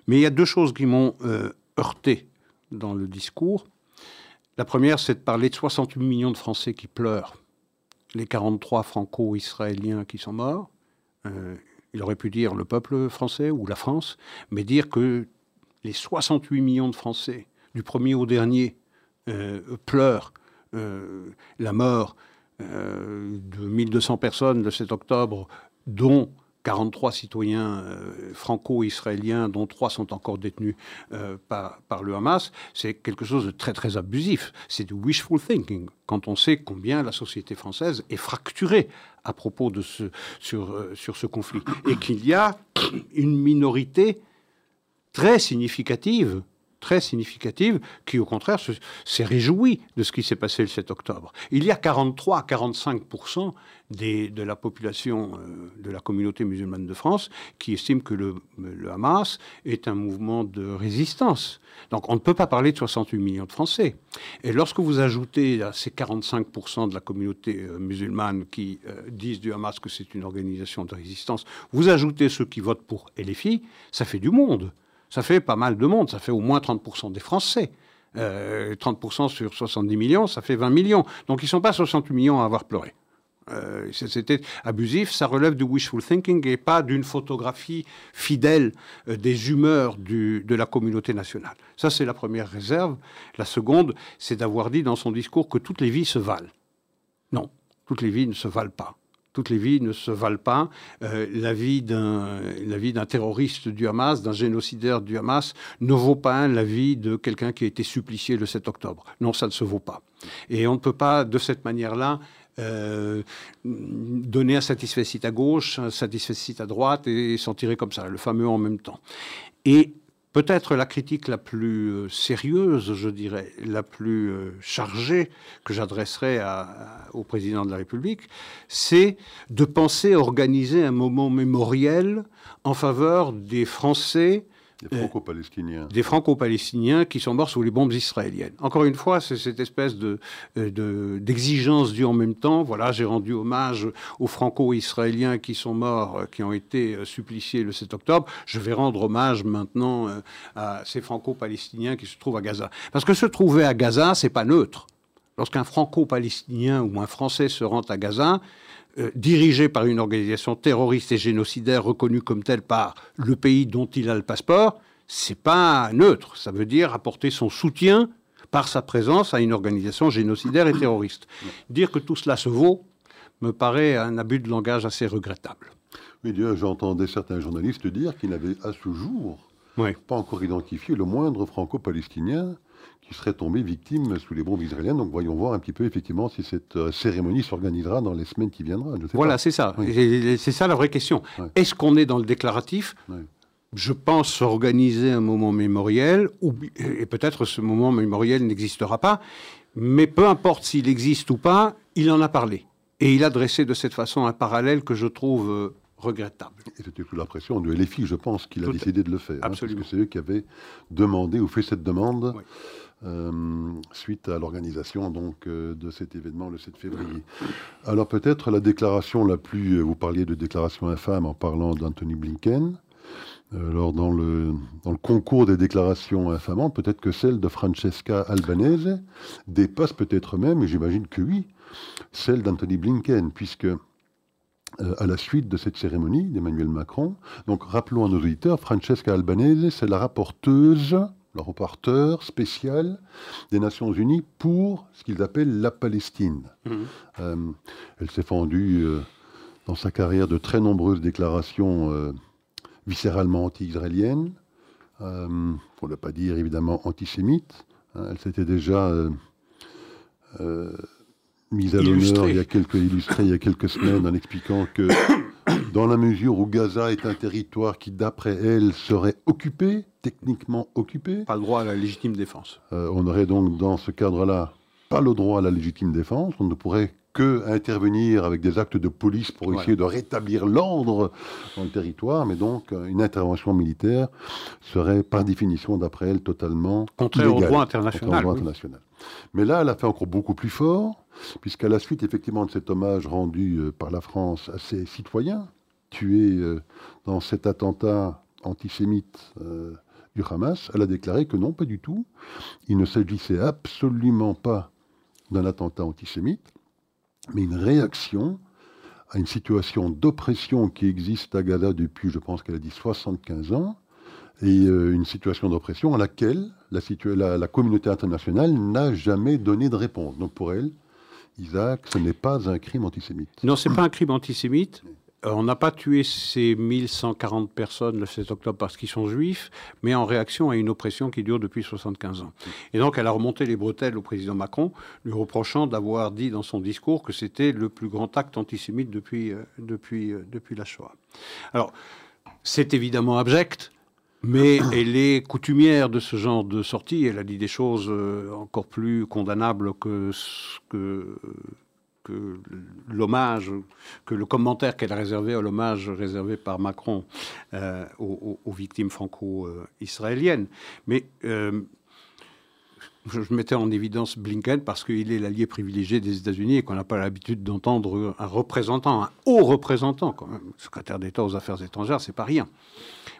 Mais il y a deux choses qui m'ont euh, heurté dans le discours. La première, c'est de parler de 68 millions de Français qui pleurent, les 43 franco-israéliens qui sont morts. Euh, il aurait pu dire le peuple français ou la France, mais dire que les 68 millions de Français, du premier au dernier, pleure euh, la mort euh, de 1200 personnes le 7 octobre, dont 43 citoyens franco-israéliens, dont 3 sont encore détenus par, le Hamas, c'est quelque chose de très très abusif. C'est du wishful thinking, quand on sait combien la société française est fracturée à propos de sur, sur ce conflit. Et qu'il y a une minorité très significative très significative qui, au contraire, s'est réjouie de ce qui s'est passé le 7 octobre. Il y a 43 à 45% de la population euh, de la communauté musulmane de France qui estime que le, Hamas est un mouvement de résistance. Donc on ne peut pas parler de 68 millions de Français. Et lorsque vous ajoutez à ces 45% de la communauté euh, musulmane qui euh, disent du Hamas que c'est une organisation de résistance, vous ajoutez ceux qui votent pour LFI, ça fait du monde ça fait pas mal de monde, ça fait au moins 30% des Français. 30% euh, sur 70 millions, ça fait 20 millions. Donc ils ne sont pas 68 millions à avoir pleuré. Euh, c'était abusif, ça relève du wishful thinking et pas d'une photographie fidèle euh, des humeurs de la communauté nationale. Ça, c'est la première réserve. La seconde, c'est d'avoir dit dans son discours que toutes les vies se valent. Non, toutes les vies ne se valent pas toutes les vies ne se valent pas. Euh, la vie d'un terroriste du Hamas, d'un génocidaire du Hamas, ne vaut pas la vie de quelqu'un qui a été supplicié le 7 octobre. Non, ça ne se vaut pas. Et on ne peut pas, de cette manière-là, euh, donner un satisfait à gauche, un satisfait à droite et s'en tirer comme ça, le fameux en même temps. Et peut-être la critique la plus euh, sérieuse, je dirais, la plus euh, chargée que j'adresserai au président de la République, c'est de penser organiser un moment mémoriel en faveur des Français des franco-palestiniens. Des franco-palestiniens qui sont morts sous les bombes israéliennes. Encore une fois, c'est cette espèce euh, d'exigence due en même temps. Voilà, j'ai rendu hommage aux franco-israéliens qui sont morts, euh, qui ont été euh, suppliciés le 7 octobre. Je vais rendre hommage maintenant à ces franco-palestiniens qui se trouvent à Gaza. Parce que se trouver à Gaza, c'est pas neutre. Lorsqu'un franco-palestinien ou un Français se rend à Gaza, dirigé par une organisation terroriste et génocidaire reconnue comme telle par le pays dont il a le passeport, c'est pas neutre. Ça veut dire apporter son soutien par sa présence à une organisation génocidaire et terroriste. Dire que tout cela se vaut me paraît un abus de langage assez regrettable. Oui, j'entendais certains journalistes dire qu'ils n'avaient à ce jour pas encore identifié le moindre franco-palestinien qui serait tombé victime sous les bombes israéliennes. Donc voyons voir un petit peu effectivement si cette euh, cérémonie s'organisera dans les semaines qui viendront. Voilà, c'est ça. C'est ça la vraie question. Est-ce qu'on est dans le déclaratif? Je pense organiser un moment mémoriel, ou, et peut-être ce moment mémoriel n'existera pas, mais peu importe s'il existe ou pas, il en a parlé. Et il a dressé de cette façon un parallèle que je trouve euh, regrettable. Et c'était sous la pression de LFI, je pense, qu'il a décidé de le faire. Absolument. Hein, parce que c'est eux qui avaient demandé ou fait cette demande. Euh, suite à l'organisation donc euh, de cet événement le 7 février. Alors peut-être la déclaration la plus, euh, vous parliez de déclaration infâme en parlant d'Anthony Blinken. Alors dans le, dans le concours des déclarations infamantes, peut-être que celle de Francesca Albanese dépasse peut-être même, et j'imagine que oui, celle d'Anthony Blinken, puisque à la suite de cette cérémonie d'Emmanuel Macron. Donc rappelons à nos auditeurs, Francesca Albanese, c'est la rapporteuse le reporter spécial des Nations Unies pour ce qu'ils appellent la Palestine. Mhm. Euh, elle s'est fendue euh, dans sa carrière de très nombreuses déclarations euh, viscéralement anti-israéliennes, pour ne pas dire évidemment antisémites. Hein. elle s'était déjà mise à l'honneur il y a quelques illustrés il y a quelques semaines en expliquant que dans la mesure où Gaza est un territoire qui, d'après elle, serait occupé, techniquement occupé. Pas le droit à la légitime défense. Euh, on aurait donc, dans ce cadre-là, pas le droit à la légitime défense. On ne pourrait que intervenir avec des actes de police pour essayer de rétablir l'ordre dans le territoire, mais donc euh, une intervention militaire serait par définition, d'après elle, totalement contraire au droit international. international. Mais là, elle a fait encore beaucoup plus fort puisqu'à la suite effectivement de cet hommage rendu euh, par la France à ses citoyens tués euh, dans cet attentat antisémite du Hamas, elle a déclaré que non, pas du tout. Il ne s'agissait absolument pas d'un attentat antisémite, mais une réaction à une situation d'oppression qui existe à Gaza depuis, je pense qu'elle a dit 75 ans, et une situation d'oppression à laquelle la, la communauté internationale n'a jamais donné de réponse. Donc pour elle, Isaac, ce n'est pas un crime antisémite. Non, ce n'est pas un crime antisémite. Euh, on n'a pas tué ces 1140 personnes le 7 octobre parce qu'ils sont juifs, mais en réaction à une oppression qui dure depuis 75 ans. Et donc, elle a remonté les bretelles au président Macron, lui reprochant d'avoir dit dans son discours que c'était le plus grand acte antisémite depuis, euh, depuis, euh, depuis la Shoah. Alors, c'est évidemment abject, mais elle est coutumière de ce genre de sortie. Elle a dit des choses encore plus condamnables que, que, que l'hommage, que le commentaire qu'elle a réservé à l'hommage réservé par Macron euh, aux, victimes franco-israéliennes. Mais euh, je, mettais en évidence Blinken parce qu'il est l'allié privilégié des États-Unis et qu'on n'a pas l'habitude d'entendre un représentant, un haut représentant, quand même, secrétaire d'État aux Affaires étrangères, c'est pas rien.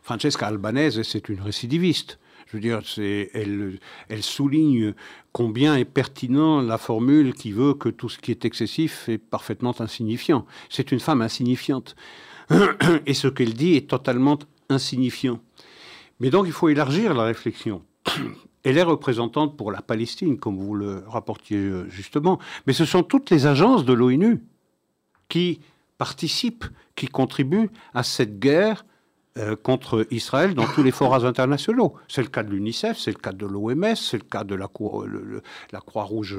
Francesca Albanese, c'est une récidiviste. Je veux dire, elle, elle souligne combien est pertinent la formule qui veut que tout ce qui est excessif est parfaitement insignifiant. C'est une femme insignifiante. Et ce qu'elle dit est totalement insignifiant. Mais donc, il faut élargir la réflexion. Elle est représentante pour la Palestine, comme vous le rapportiez euh, justement, mais ce sont toutes les agences de l'ONU qui participent, qui contribuent à cette guerre euh, contre Israël dans tous les forats internationaux. C'est le cas de l'UNICEF, c'est le cas de l'OMS, c'est le cas de la, la Croix-Rouge,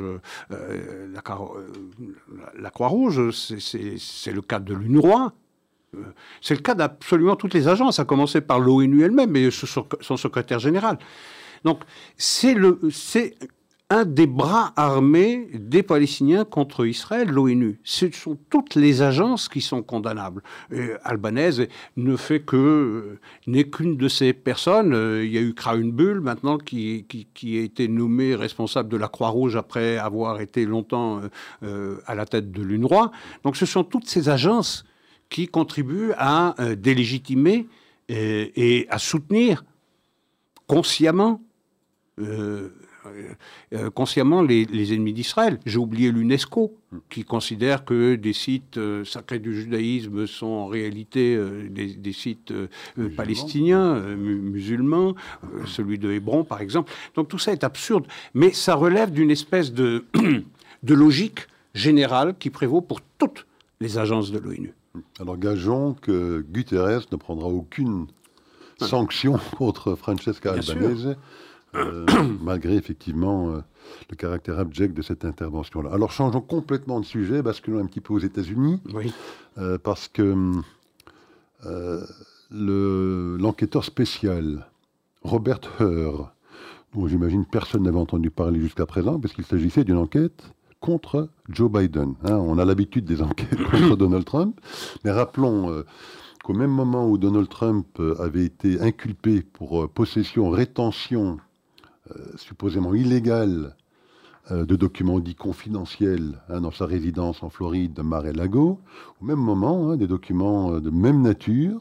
euh, la, Croix-Rouge, c'est le cas de l'UNRWA, C'est le cas d'absolument toutes les agences, à commencer par l'ONU elle-même et son secrétaire général. Donc c'est un des bras armés des Palestiniens contre Israël, l'ONU. Ce sont toutes les agences qui sont condamnables. Albanaise ne fait que euh, n'est qu'une de ces personnes. Euh, il y a eu Kraunbull maintenant qui, a été nommé responsable de la Croix-Rouge après avoir été longtemps euh, à la tête de l'UNRWA. Donc ce sont toutes ces agences qui contribuent à délégitimer et à soutenir consciemment euh, consciemment les, ennemis d'Israël. J'ai oublié l'UNESCO, qui considère que des sites euh, sacrés du judaïsme sont en réalité des, sites palestiniens, musulmans, celui de Hébron par exemple. Donc tout ça est absurde, mais ça relève d'une espèce de, de logique générale qui prévaut pour toutes les agences de l'ONU. Alors gageons que Guterres ne prendra aucune sanction contre Francesca Albanese euh, malgré effectivement euh, le caractère abject de cette intervention-là. Alors changeons complètement de sujet, basculons un petit peu aux États-Unis, euh, parce que l'enquêteur spécial Robert Hur, dont j'imagine personne n'avait entendu parler jusqu'à présent, parce qu'il s'agissait d'une enquête contre Joe Biden. Hein. on a l'habitude des enquêtes contre Donald Trump, mais rappelons qu'au même moment où Donald Trump avait été inculpé pour possession, rétention supposément illégal euh, de documents dits confidentiels hein, dans sa résidence en Floride de Mar-a-Lago. Au même moment, hein, des documents euh, de même nature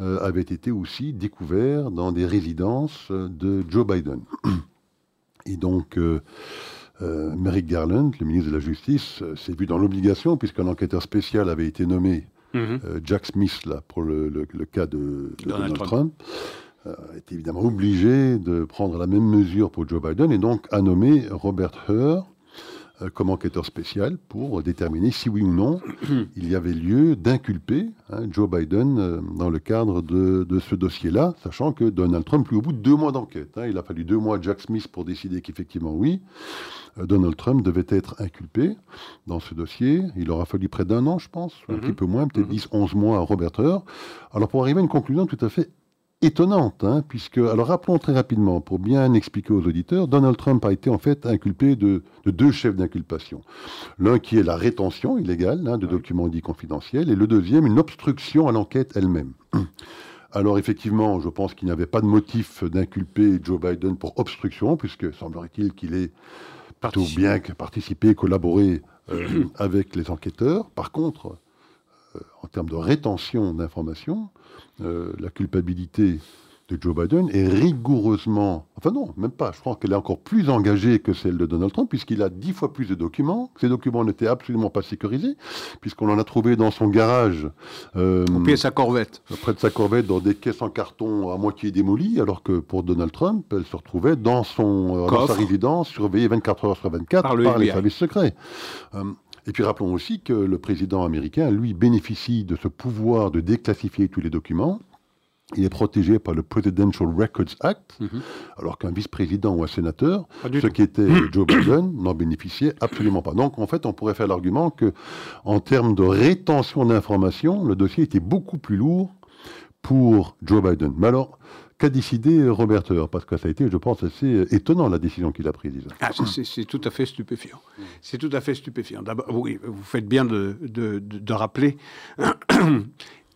avaient été aussi découverts dans des résidences de Joe Biden. Et donc, Merrick Garland, le ministre de la Justice, s'est vu dans l'obligation, puisqu'un enquêteur spécial avait été nommé, mhm. Jack Smith, là, pour le, cas de, Donald, Trump euh, est évidemment obligé de prendre la même mesure pour Joe Biden et donc a nommé Robert Hur euh, comme enquêteur spécial pour déterminer si oui ou non il y avait lieu d'inculper hein, Joe Biden euh, dans le cadre de, ce dossier-là, sachant que Donald Trump, lui, au bout de deux mois d'enquête, hein, il a fallu deux mois à Jack Smith pour décider qu'effectivement oui, Donald Trump devait être inculpé dans ce dossier. Il aura fallu près d'un an, je pense, un mm-hmm. petit peu moins, peut-être 10, mm-hmm. 11 mois à Robert Hur. Alors pour arriver à une conclusion tout à fait étonnante, hein, puisque, alors rappelons très rapidement, pour bien expliquer aux auditeurs, Donald Trump a été en fait inculpé de, deux chefs d'inculpation. L'un qui est la rétention illégale hein, de documents dits confidentiels, et le deuxième, une obstruction à l'enquête elle-même. Alors effectivement, je pense qu'il n'y avait pas de motif d'inculper Joe Biden pour obstruction, puisque semblerait-il qu'il ait tout bien participé, collaboré euh, avec les enquêteurs. Par contre, en termes de rétention d'informations, euh, la culpabilité de Joe Biden est rigoureusement, enfin non, même pas, je crois qu'elle est encore plus engagée que celle de Donald Trump, puisqu'il a dix fois plus de documents. Ces documents n'étaient absolument pas sécurisés, puisqu'on en a trouvé dans son garage. Euh, Au pied de sa corvette. Près de sa corvette, dans des caisses en carton à moitié démolies, alors que pour Donald Trump, elle se retrouvait dans, son, euh, sa résidence, surveillée 24 heures sur 24 par, les services secrets. Euh, et puis rappelons aussi que le président américain, lui, bénéficie de ce pouvoir de déclassifier tous les documents. Il est protégé par le Presidential Records Act, mhm. alors qu'un vice-président ou un sénateur, ce qui était Joe Biden, n'en bénéficiait absolument pas. Donc, en fait, on pourrait faire l'argument que, en termes de rétention d'informations, le dossier était beaucoup plus lourd pour Joe Biden. Mais alors, qu'a décidé Robert Hur Parce que ça a été, je pense, assez étonnant la décision qu'il a prise. Ah, c'est tout à fait stupéfiant. C'est tout à fait stupéfiant. D'abord, oui, vous faites bien de rappeler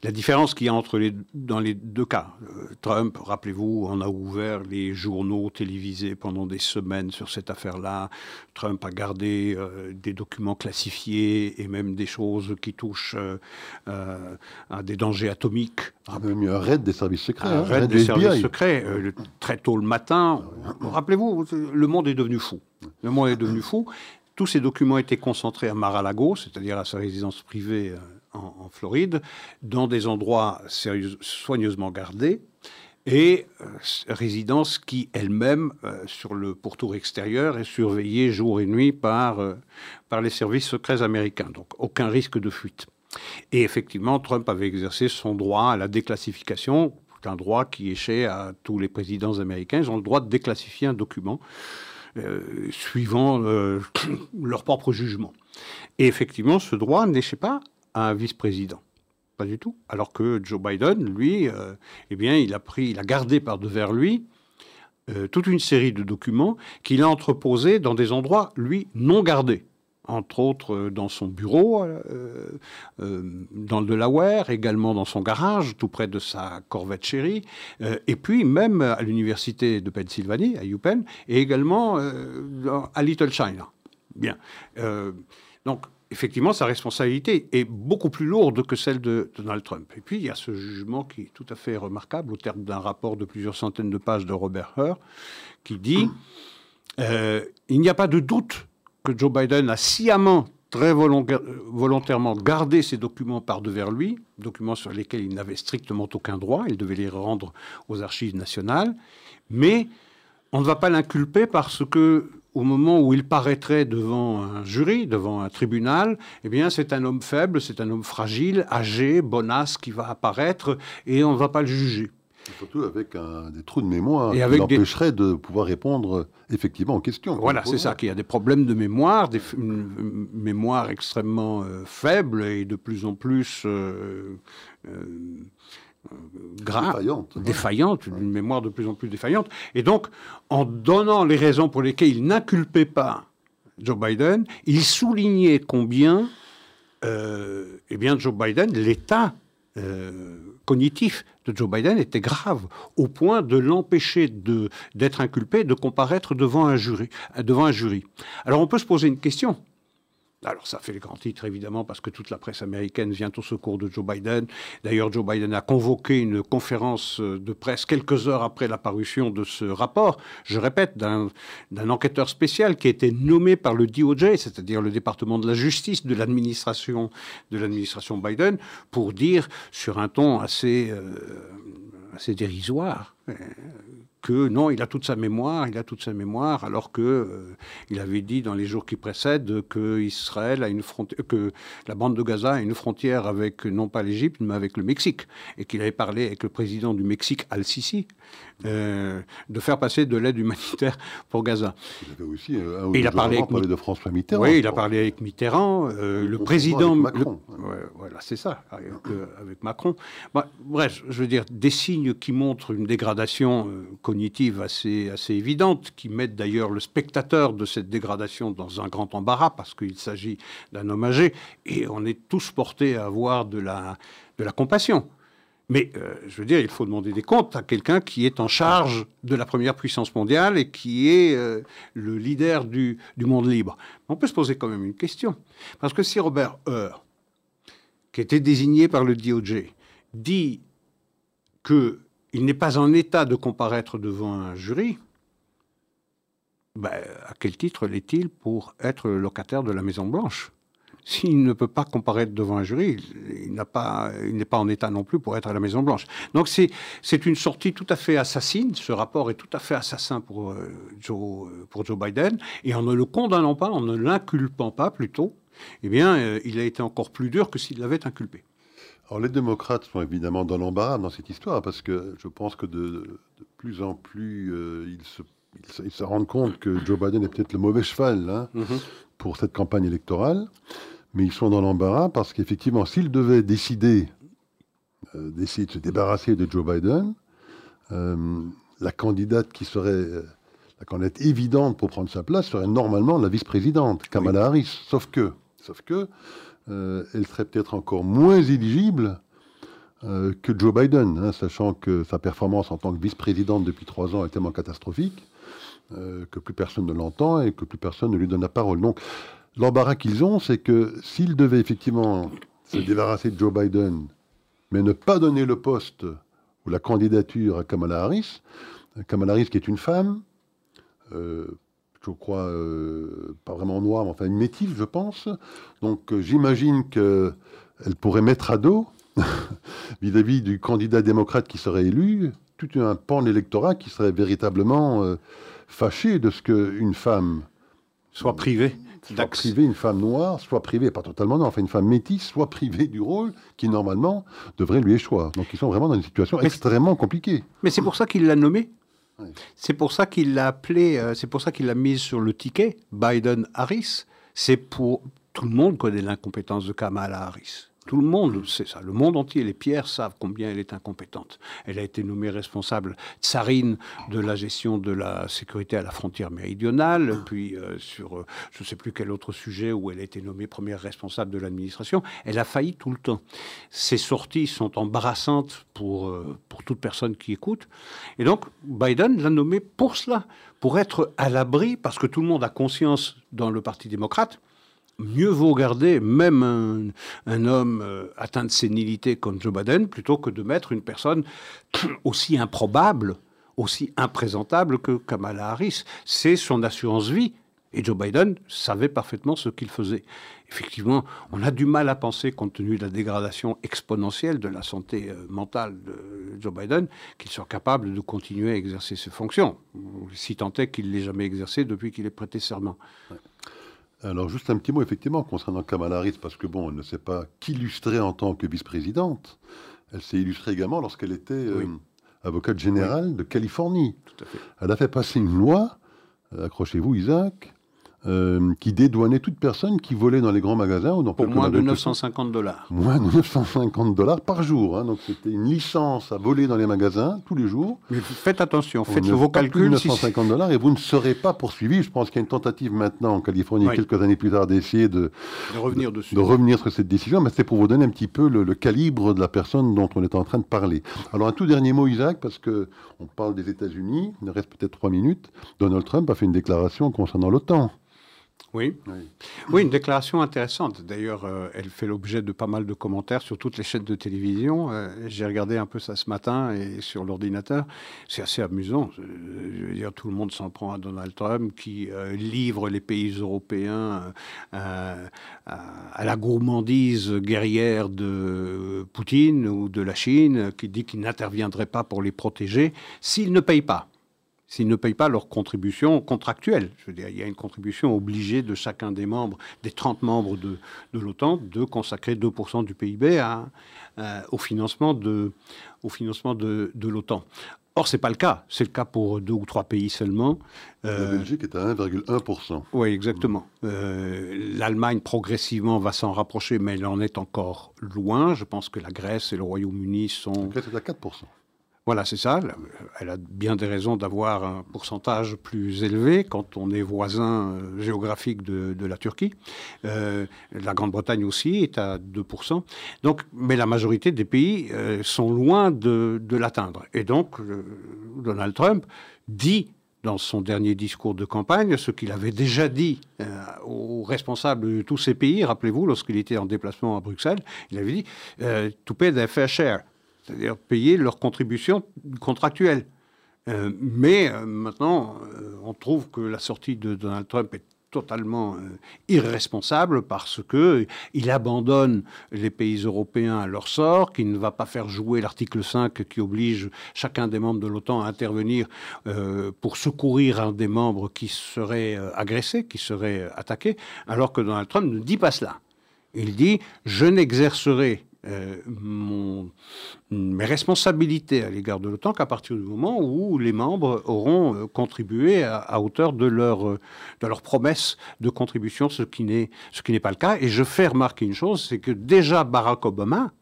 la différence qu'il y a entre les, dans les deux cas. Euh, Trump, rappelez-vous, on a ouvert les journaux télévisés pendant des semaines sur cette affaire-là. Trump a gardé euh, des documents classifiés et même des choses qui touchent euh, à des dangers atomiques. Il y a même un raid des services secrets. Un hein, raid, des services secrets, très tôt le matin. Rappelez-vous, le monde est devenu fou. Le monde est devenu fou. Tous ces documents étaient concentrés à Mar-a-Lago, c'est-à-dire à sa résidence privée en, Floride, dans des endroits soigneusement gardés, et euh, résidence qui elle-même, euh, sur le pourtour extérieur, est surveillée jour et nuit par, euh, par les services secrets américains. Donc aucun risque de fuite. Et effectivement, Trump avait exercé son droit à la déclassification, un droit qui échait à tous les présidents américains. Ils ont le droit de déclassifier un document suivant leur propre jugement. Et effectivement, ce droit n'échait pas à un vice-président. pas du tout. Alors que Joe Biden, lui, euh, eh bien, il a pris, il a gardé par devers lui euh, toute une série de documents qu'il a entreposés dans des endroits, lui, non gardés entre autres euh, dans son bureau, dans le Delaware, également dans son garage, tout près de sa Corvette chérie, et puis même à l'université de Pennsylvanie, à UPenn, et également à Little China. Bien. donc, effectivement, sa responsabilité est beaucoup plus lourde que celle de Donald Trump. Et puis, il y a ce jugement qui est tout à fait remarquable au terme d'un rapport de plusieurs centaines de pages de Robert Hur, qui dit euh, Il n'y a pas de doute que Joe Biden a sciemment, très volontairement gardé ces documents par devers lui, documents sur lesquels il n'avait strictement aucun droit, il devait les rendre aux archives nationales, mais on ne va pas l'inculper parce que au moment où il paraîtrait devant un jury, devant un tribunal, eh bien, c'est un homme faible, c'est un homme fragile, âgé, bonasse qui va apparaître et on ne va pas le juger. Surtout avec des trous de mémoire qui l'empêcheraient de pouvoir répondre effectivement aux questions. Voilà, c'est ça, qu'il y a des problèmes de mémoire, des mémoires extrêmement euh, faibles et de plus en plus euh, euh, grave, défaillante, une mémoire de plus en plus défaillante. Et donc, en donnant les raisons pour lesquelles il n'inculpait pas Joe Biden, il soulignait combien, eh bien, Joe Biden, l'état euh, cognitif de Joe Biden était grave, au point de l'empêcher d'être inculpé, de comparaître. Devant un jury. Alors, on peut se poser une question. Alors ça fait le grand titre évidemment parce que toute la presse américaine vient au secours de Joe Biden. D'ailleurs Joe Biden a convoqué une conférence de presse quelques heures après la parution de ce rapport, je répète, d'un enquêteur spécial qui a été nommé par le DOJ, c'est-à-dire le département de la justice de l'administration de l'administration Biden, pour dire sur un ton assez, euh, assez dérisoire euh, que non, il a toute sa mémoire, il a toute sa mémoire, alors que euh, il avait dit dans les jours qui précèdent que Israël a une frontière, que la bande de Gaza a une frontière avec non pas l'Égypte mais avec le Mexique, et qu'il avait parlé avec le président du Mexique, Al-Sisi, euh, de faire passer de l'aide humanitaire pour Gaza. Il aussi euh, il a parlé, avec de François Mitterrand. Oui, il a parlé avec Mitterrand, le président. Macron. voilà, c'est ça, avec, Macron. Bah, bref, je veux dire des signes qui montrent une dégradation cognitive assez, assez évidente, qui met d'ailleurs le spectateur de cette dégradation dans un grand embarras, parce qu'il s'agit d'un homme âgé, et on est tous portés à avoir de la, compassion. Mais euh, je veux dire, il faut demander des comptes à quelqu'un qui est en charge de la première puissance mondiale et qui est euh, le leader du, monde libre. On peut se poser quand même une question. Parce que si Robert Hur, qui était désigné par le DOJ, dit que il n'est pas en état de comparaître devant un jury, ben, à quel titre l'est-il pour être locataire de la Maison Blanche? S'il ne peut pas comparaître devant un jury, il n'est pas, en état non plus pour être à la Maison Blanche. Donc c'est une sortie tout à fait assassine. Ce rapport est tout à fait assassin pour, euh, Joe, pour Joe Biden. Et en ne le condamnant pas, en ne l'inculpant pas plutôt, eh bien, euh, il a été encore plus dur que s'il l'avait inculpé. Alors les démocrates sont évidemment dans l'embarras dans cette histoire parce que je pense que de, plus en plus euh, ils, se, rendent compte que Joe Biden est peut-être le mauvais cheval hein, mhm. pour cette campagne électorale. Mais ils sont dans l'embarras parce qu'effectivement, s'ils devaient décider euh, d'essayer de se débarrasser de Joe Biden, euh, la candidate qui serait la candidate évidente pour prendre sa place serait normalement la vice-présidente, Kamala Harris. Sauf que, sauf que euh, elle serait peut-être encore moins éligible euh, que Joe Biden, hein, sachant que sa performance en tant que vice-présidente depuis trois ans est tellement catastrophique euh, que plus personne ne l'entend et que plus personne ne lui donne la parole. Donc l'embarras qu'ils ont, c'est que s'ils devaient effectivement se débarrasser de Joe Biden, mais ne pas donner le poste ou la candidature à Kamala Harris, Kamala Harris qui est une femme, je crois, euh, pas vraiment noire, mais enfin une métisse, je pense. Donc euh, j'imagine qu'elle pourrait mettre à dos, vis-à-vis du candidat démocrate qui serait élu, tout un pan de l'électorat qui serait véritablement euh, fâché de ce qu'une femme soit privée. Soit privée, une femme noire, soit privée, pas totalement non, enfin une femme métisse, soit privée du rôle qui normalement devrait lui échoir. Donc ils sont vraiment dans une situation extrêmement compliquée. Mais c'est pour ça qu'il l'a c'est pour ça qu'il l'a appelé, euh, c'est pour ça qu'il l'a mise sur le ticket Biden-Harris. C'est pour tout le monde connaît l'incompétence de Kamala Harris. Tout le monde sait ça. Le monde entier, les pierres savent combien elle est incompétente. Elle a été nommée responsable tsarine de la gestion de la sécurité à la frontière méridionale, puis euh, sur euh, je ne sais plus quel autre sujet où elle a été nommée première responsable de l'administration. Elle a failli tout le temps. Ses sorties sont embarrassantes pour, euh, pour toute personne qui écoute. Et donc, Biden l'a nommée pour cela, pour être à l'abri, parce que tout le monde a conscience dans le Parti démocrate mieux vaut garder même un, homme euh, atteint de sénilité comme Joe Biden plutôt que de mettre une personne aussi improbable, aussi imprésentable que Kamala Harris. C'est son assurance vie. Et Joe Biden savait parfaitement ce qu'il faisait. Effectivement, on a du mal à penser, compte tenu de la dégradation exponentielle de la santé euh, mentale de Joe Biden, qu'il soit capable de continuer à exercer ses fonctions, si tant est qu'il ne l'ait jamais exercé depuis qu'il est prêté serment. Alors, juste un petit mot, effectivement, concernant Kamala Harris, parce que, bon, elle ne s'est pas qu'illustrée en tant que vice-présidente. Elle s'est illustrée également lorsqu'elle était euh, avocate générale de Californie. Tout à fait. Elle a fait passer une loi, euh, accrochez-vous, Isaac, euh, qui dédouanait toute personne qui volait dans les grands magasins. Ou dans Pour moins de 950 dollars. Moins de 950 dollars par jour. Hein. donc c'était une licence à voler dans les magasins tous les jours. Mais faites attention, faites vos calculs. 950 dollars et vous ne serez pas poursuivi. Je pense qu'il y a une tentative maintenant en Californie, quelques années plus tard, d'essayer de, de, revenir dessus. de revenir sur cette décision. Mais c'est pour vous donner un petit peu le, calibre de la personne dont on est en train de parler. Alors un tout dernier mot, Isaac, parce que on parle des États-Unis. Il reste peut-être trois minutes. Donald Trump a fait une déclaration concernant l'OTAN. Oui. oui. une déclaration intéressante. D'ailleurs, euh, elle fait l'objet de pas mal de commentaires sur toutes les chaînes de télévision. Euh, j'ai regardé un peu ça ce matin et sur l'ordinateur. C'est assez amusant. Je veux dire, tout le monde s'en prend à Donald Trump qui euh, livre les pays européens à la gourmandise guerrière de Poutine ou de la Chine, qui dit qu'il n'interviendrait pas pour les protéger s'ils ne payent pas s'ils ne payent pas leur contribution contractuelle. Je veux dire, il y a une contribution obligée de chacun des membres, des 30 membres de, de l'OTAN, de consacrer 2% du PIB à, euh, au financement de, au financement de, de l'OTAN. Or, ce n'est pas le cas. C'est le cas pour deux ou trois pays seulement. La euh, Belgique est à 1,1%. Oui, exactement. Euh, L'Allemagne, progressivement, va s'en rapprocher, mais elle en est encore loin. Je pense que la Grèce et le Royaume-Uni sont... La Grèce est à 4%. Voilà, c'est ça. Elle a bien des raisons d'avoir un pourcentage plus élevé quand on est voisin euh, géographique de, la Turquie. Euh, la Grande-Bretagne aussi est à 2%. Donc, mais la majorité des pays euh, sont loin de, l'atteindre. Et donc, Donald Trump dit dans son dernier discours de campagne ce qu'il avait déjà dit aux responsables de tous ces pays. Rappelez-vous, lorsqu'il était en déplacement à Bruxelles, il avait dit To pay their fair share c'est-à-dire payer leurs contributions contractuelles. Euh, mais euh, maintenant, euh, on trouve que la sortie de Donald Trump est totalement irresponsable parce que il abandonne les pays européens à leur sort, qu'il ne va pas faire jouer l'article 5 qui oblige chacun des membres de l'OTAN à intervenir pour secourir un des membres qui serait agressé, qui serait attaqué, alors que Donald Trump ne dit pas cela. Il dit je n'exercerai euh, mes responsabilités à l'égard de l'OTAN qu'à partir du moment où les membres auront euh, contribué à, hauteur de leur, euh, de leur promesse de contribution, ce qui n'est pas le cas. Et je fais remarquer une chose, c'est que déjà Barack Obama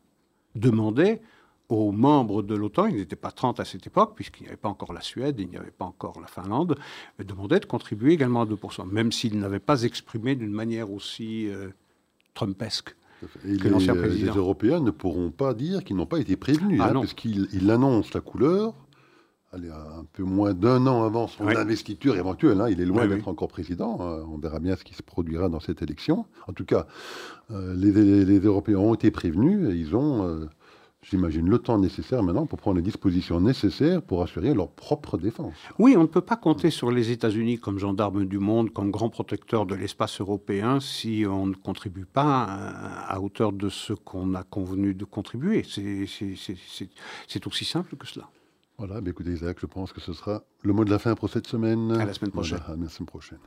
demandait aux membres de l'OTAN, il n'était pas 30 à cette époque, puisqu'il n'y avait pas encore la Suède, il n'y avait pas encore la Finlande, demandait de contribuer également à 2%, même s'il n'avait pas exprimé d'une manière aussi trumpesque les, Européens ne pourront pas dire qu'ils n'ont pas été prévenus, ah hein, parce qu'ils annoncent la couleur. Allez, un peu moins d'un an avant son investiture éventuelle, hein, il est loin d'être encore président. Hein, on verra bien ce qui se produira dans cette élection. En tout cas, euh, les, Européens ont été prévenus et ils ont euh, j'imagine, le temps nécessaire maintenant pour prendre les dispositions nécessaires pour assurer leur propre défense. Oui, on ne peut pas compter sur les États-Unis comme gendarmes du monde, comme grand protecteur de l'espace européen si on ne contribue pas à, hauteur de ce qu'on a convenu de contribuer. C'est aussi simple que cela. Voilà, écoutez Isaac, je pense que ce sera le mot de la fin pour cette semaine. À la semaine prochaine. à la semaine prochaine.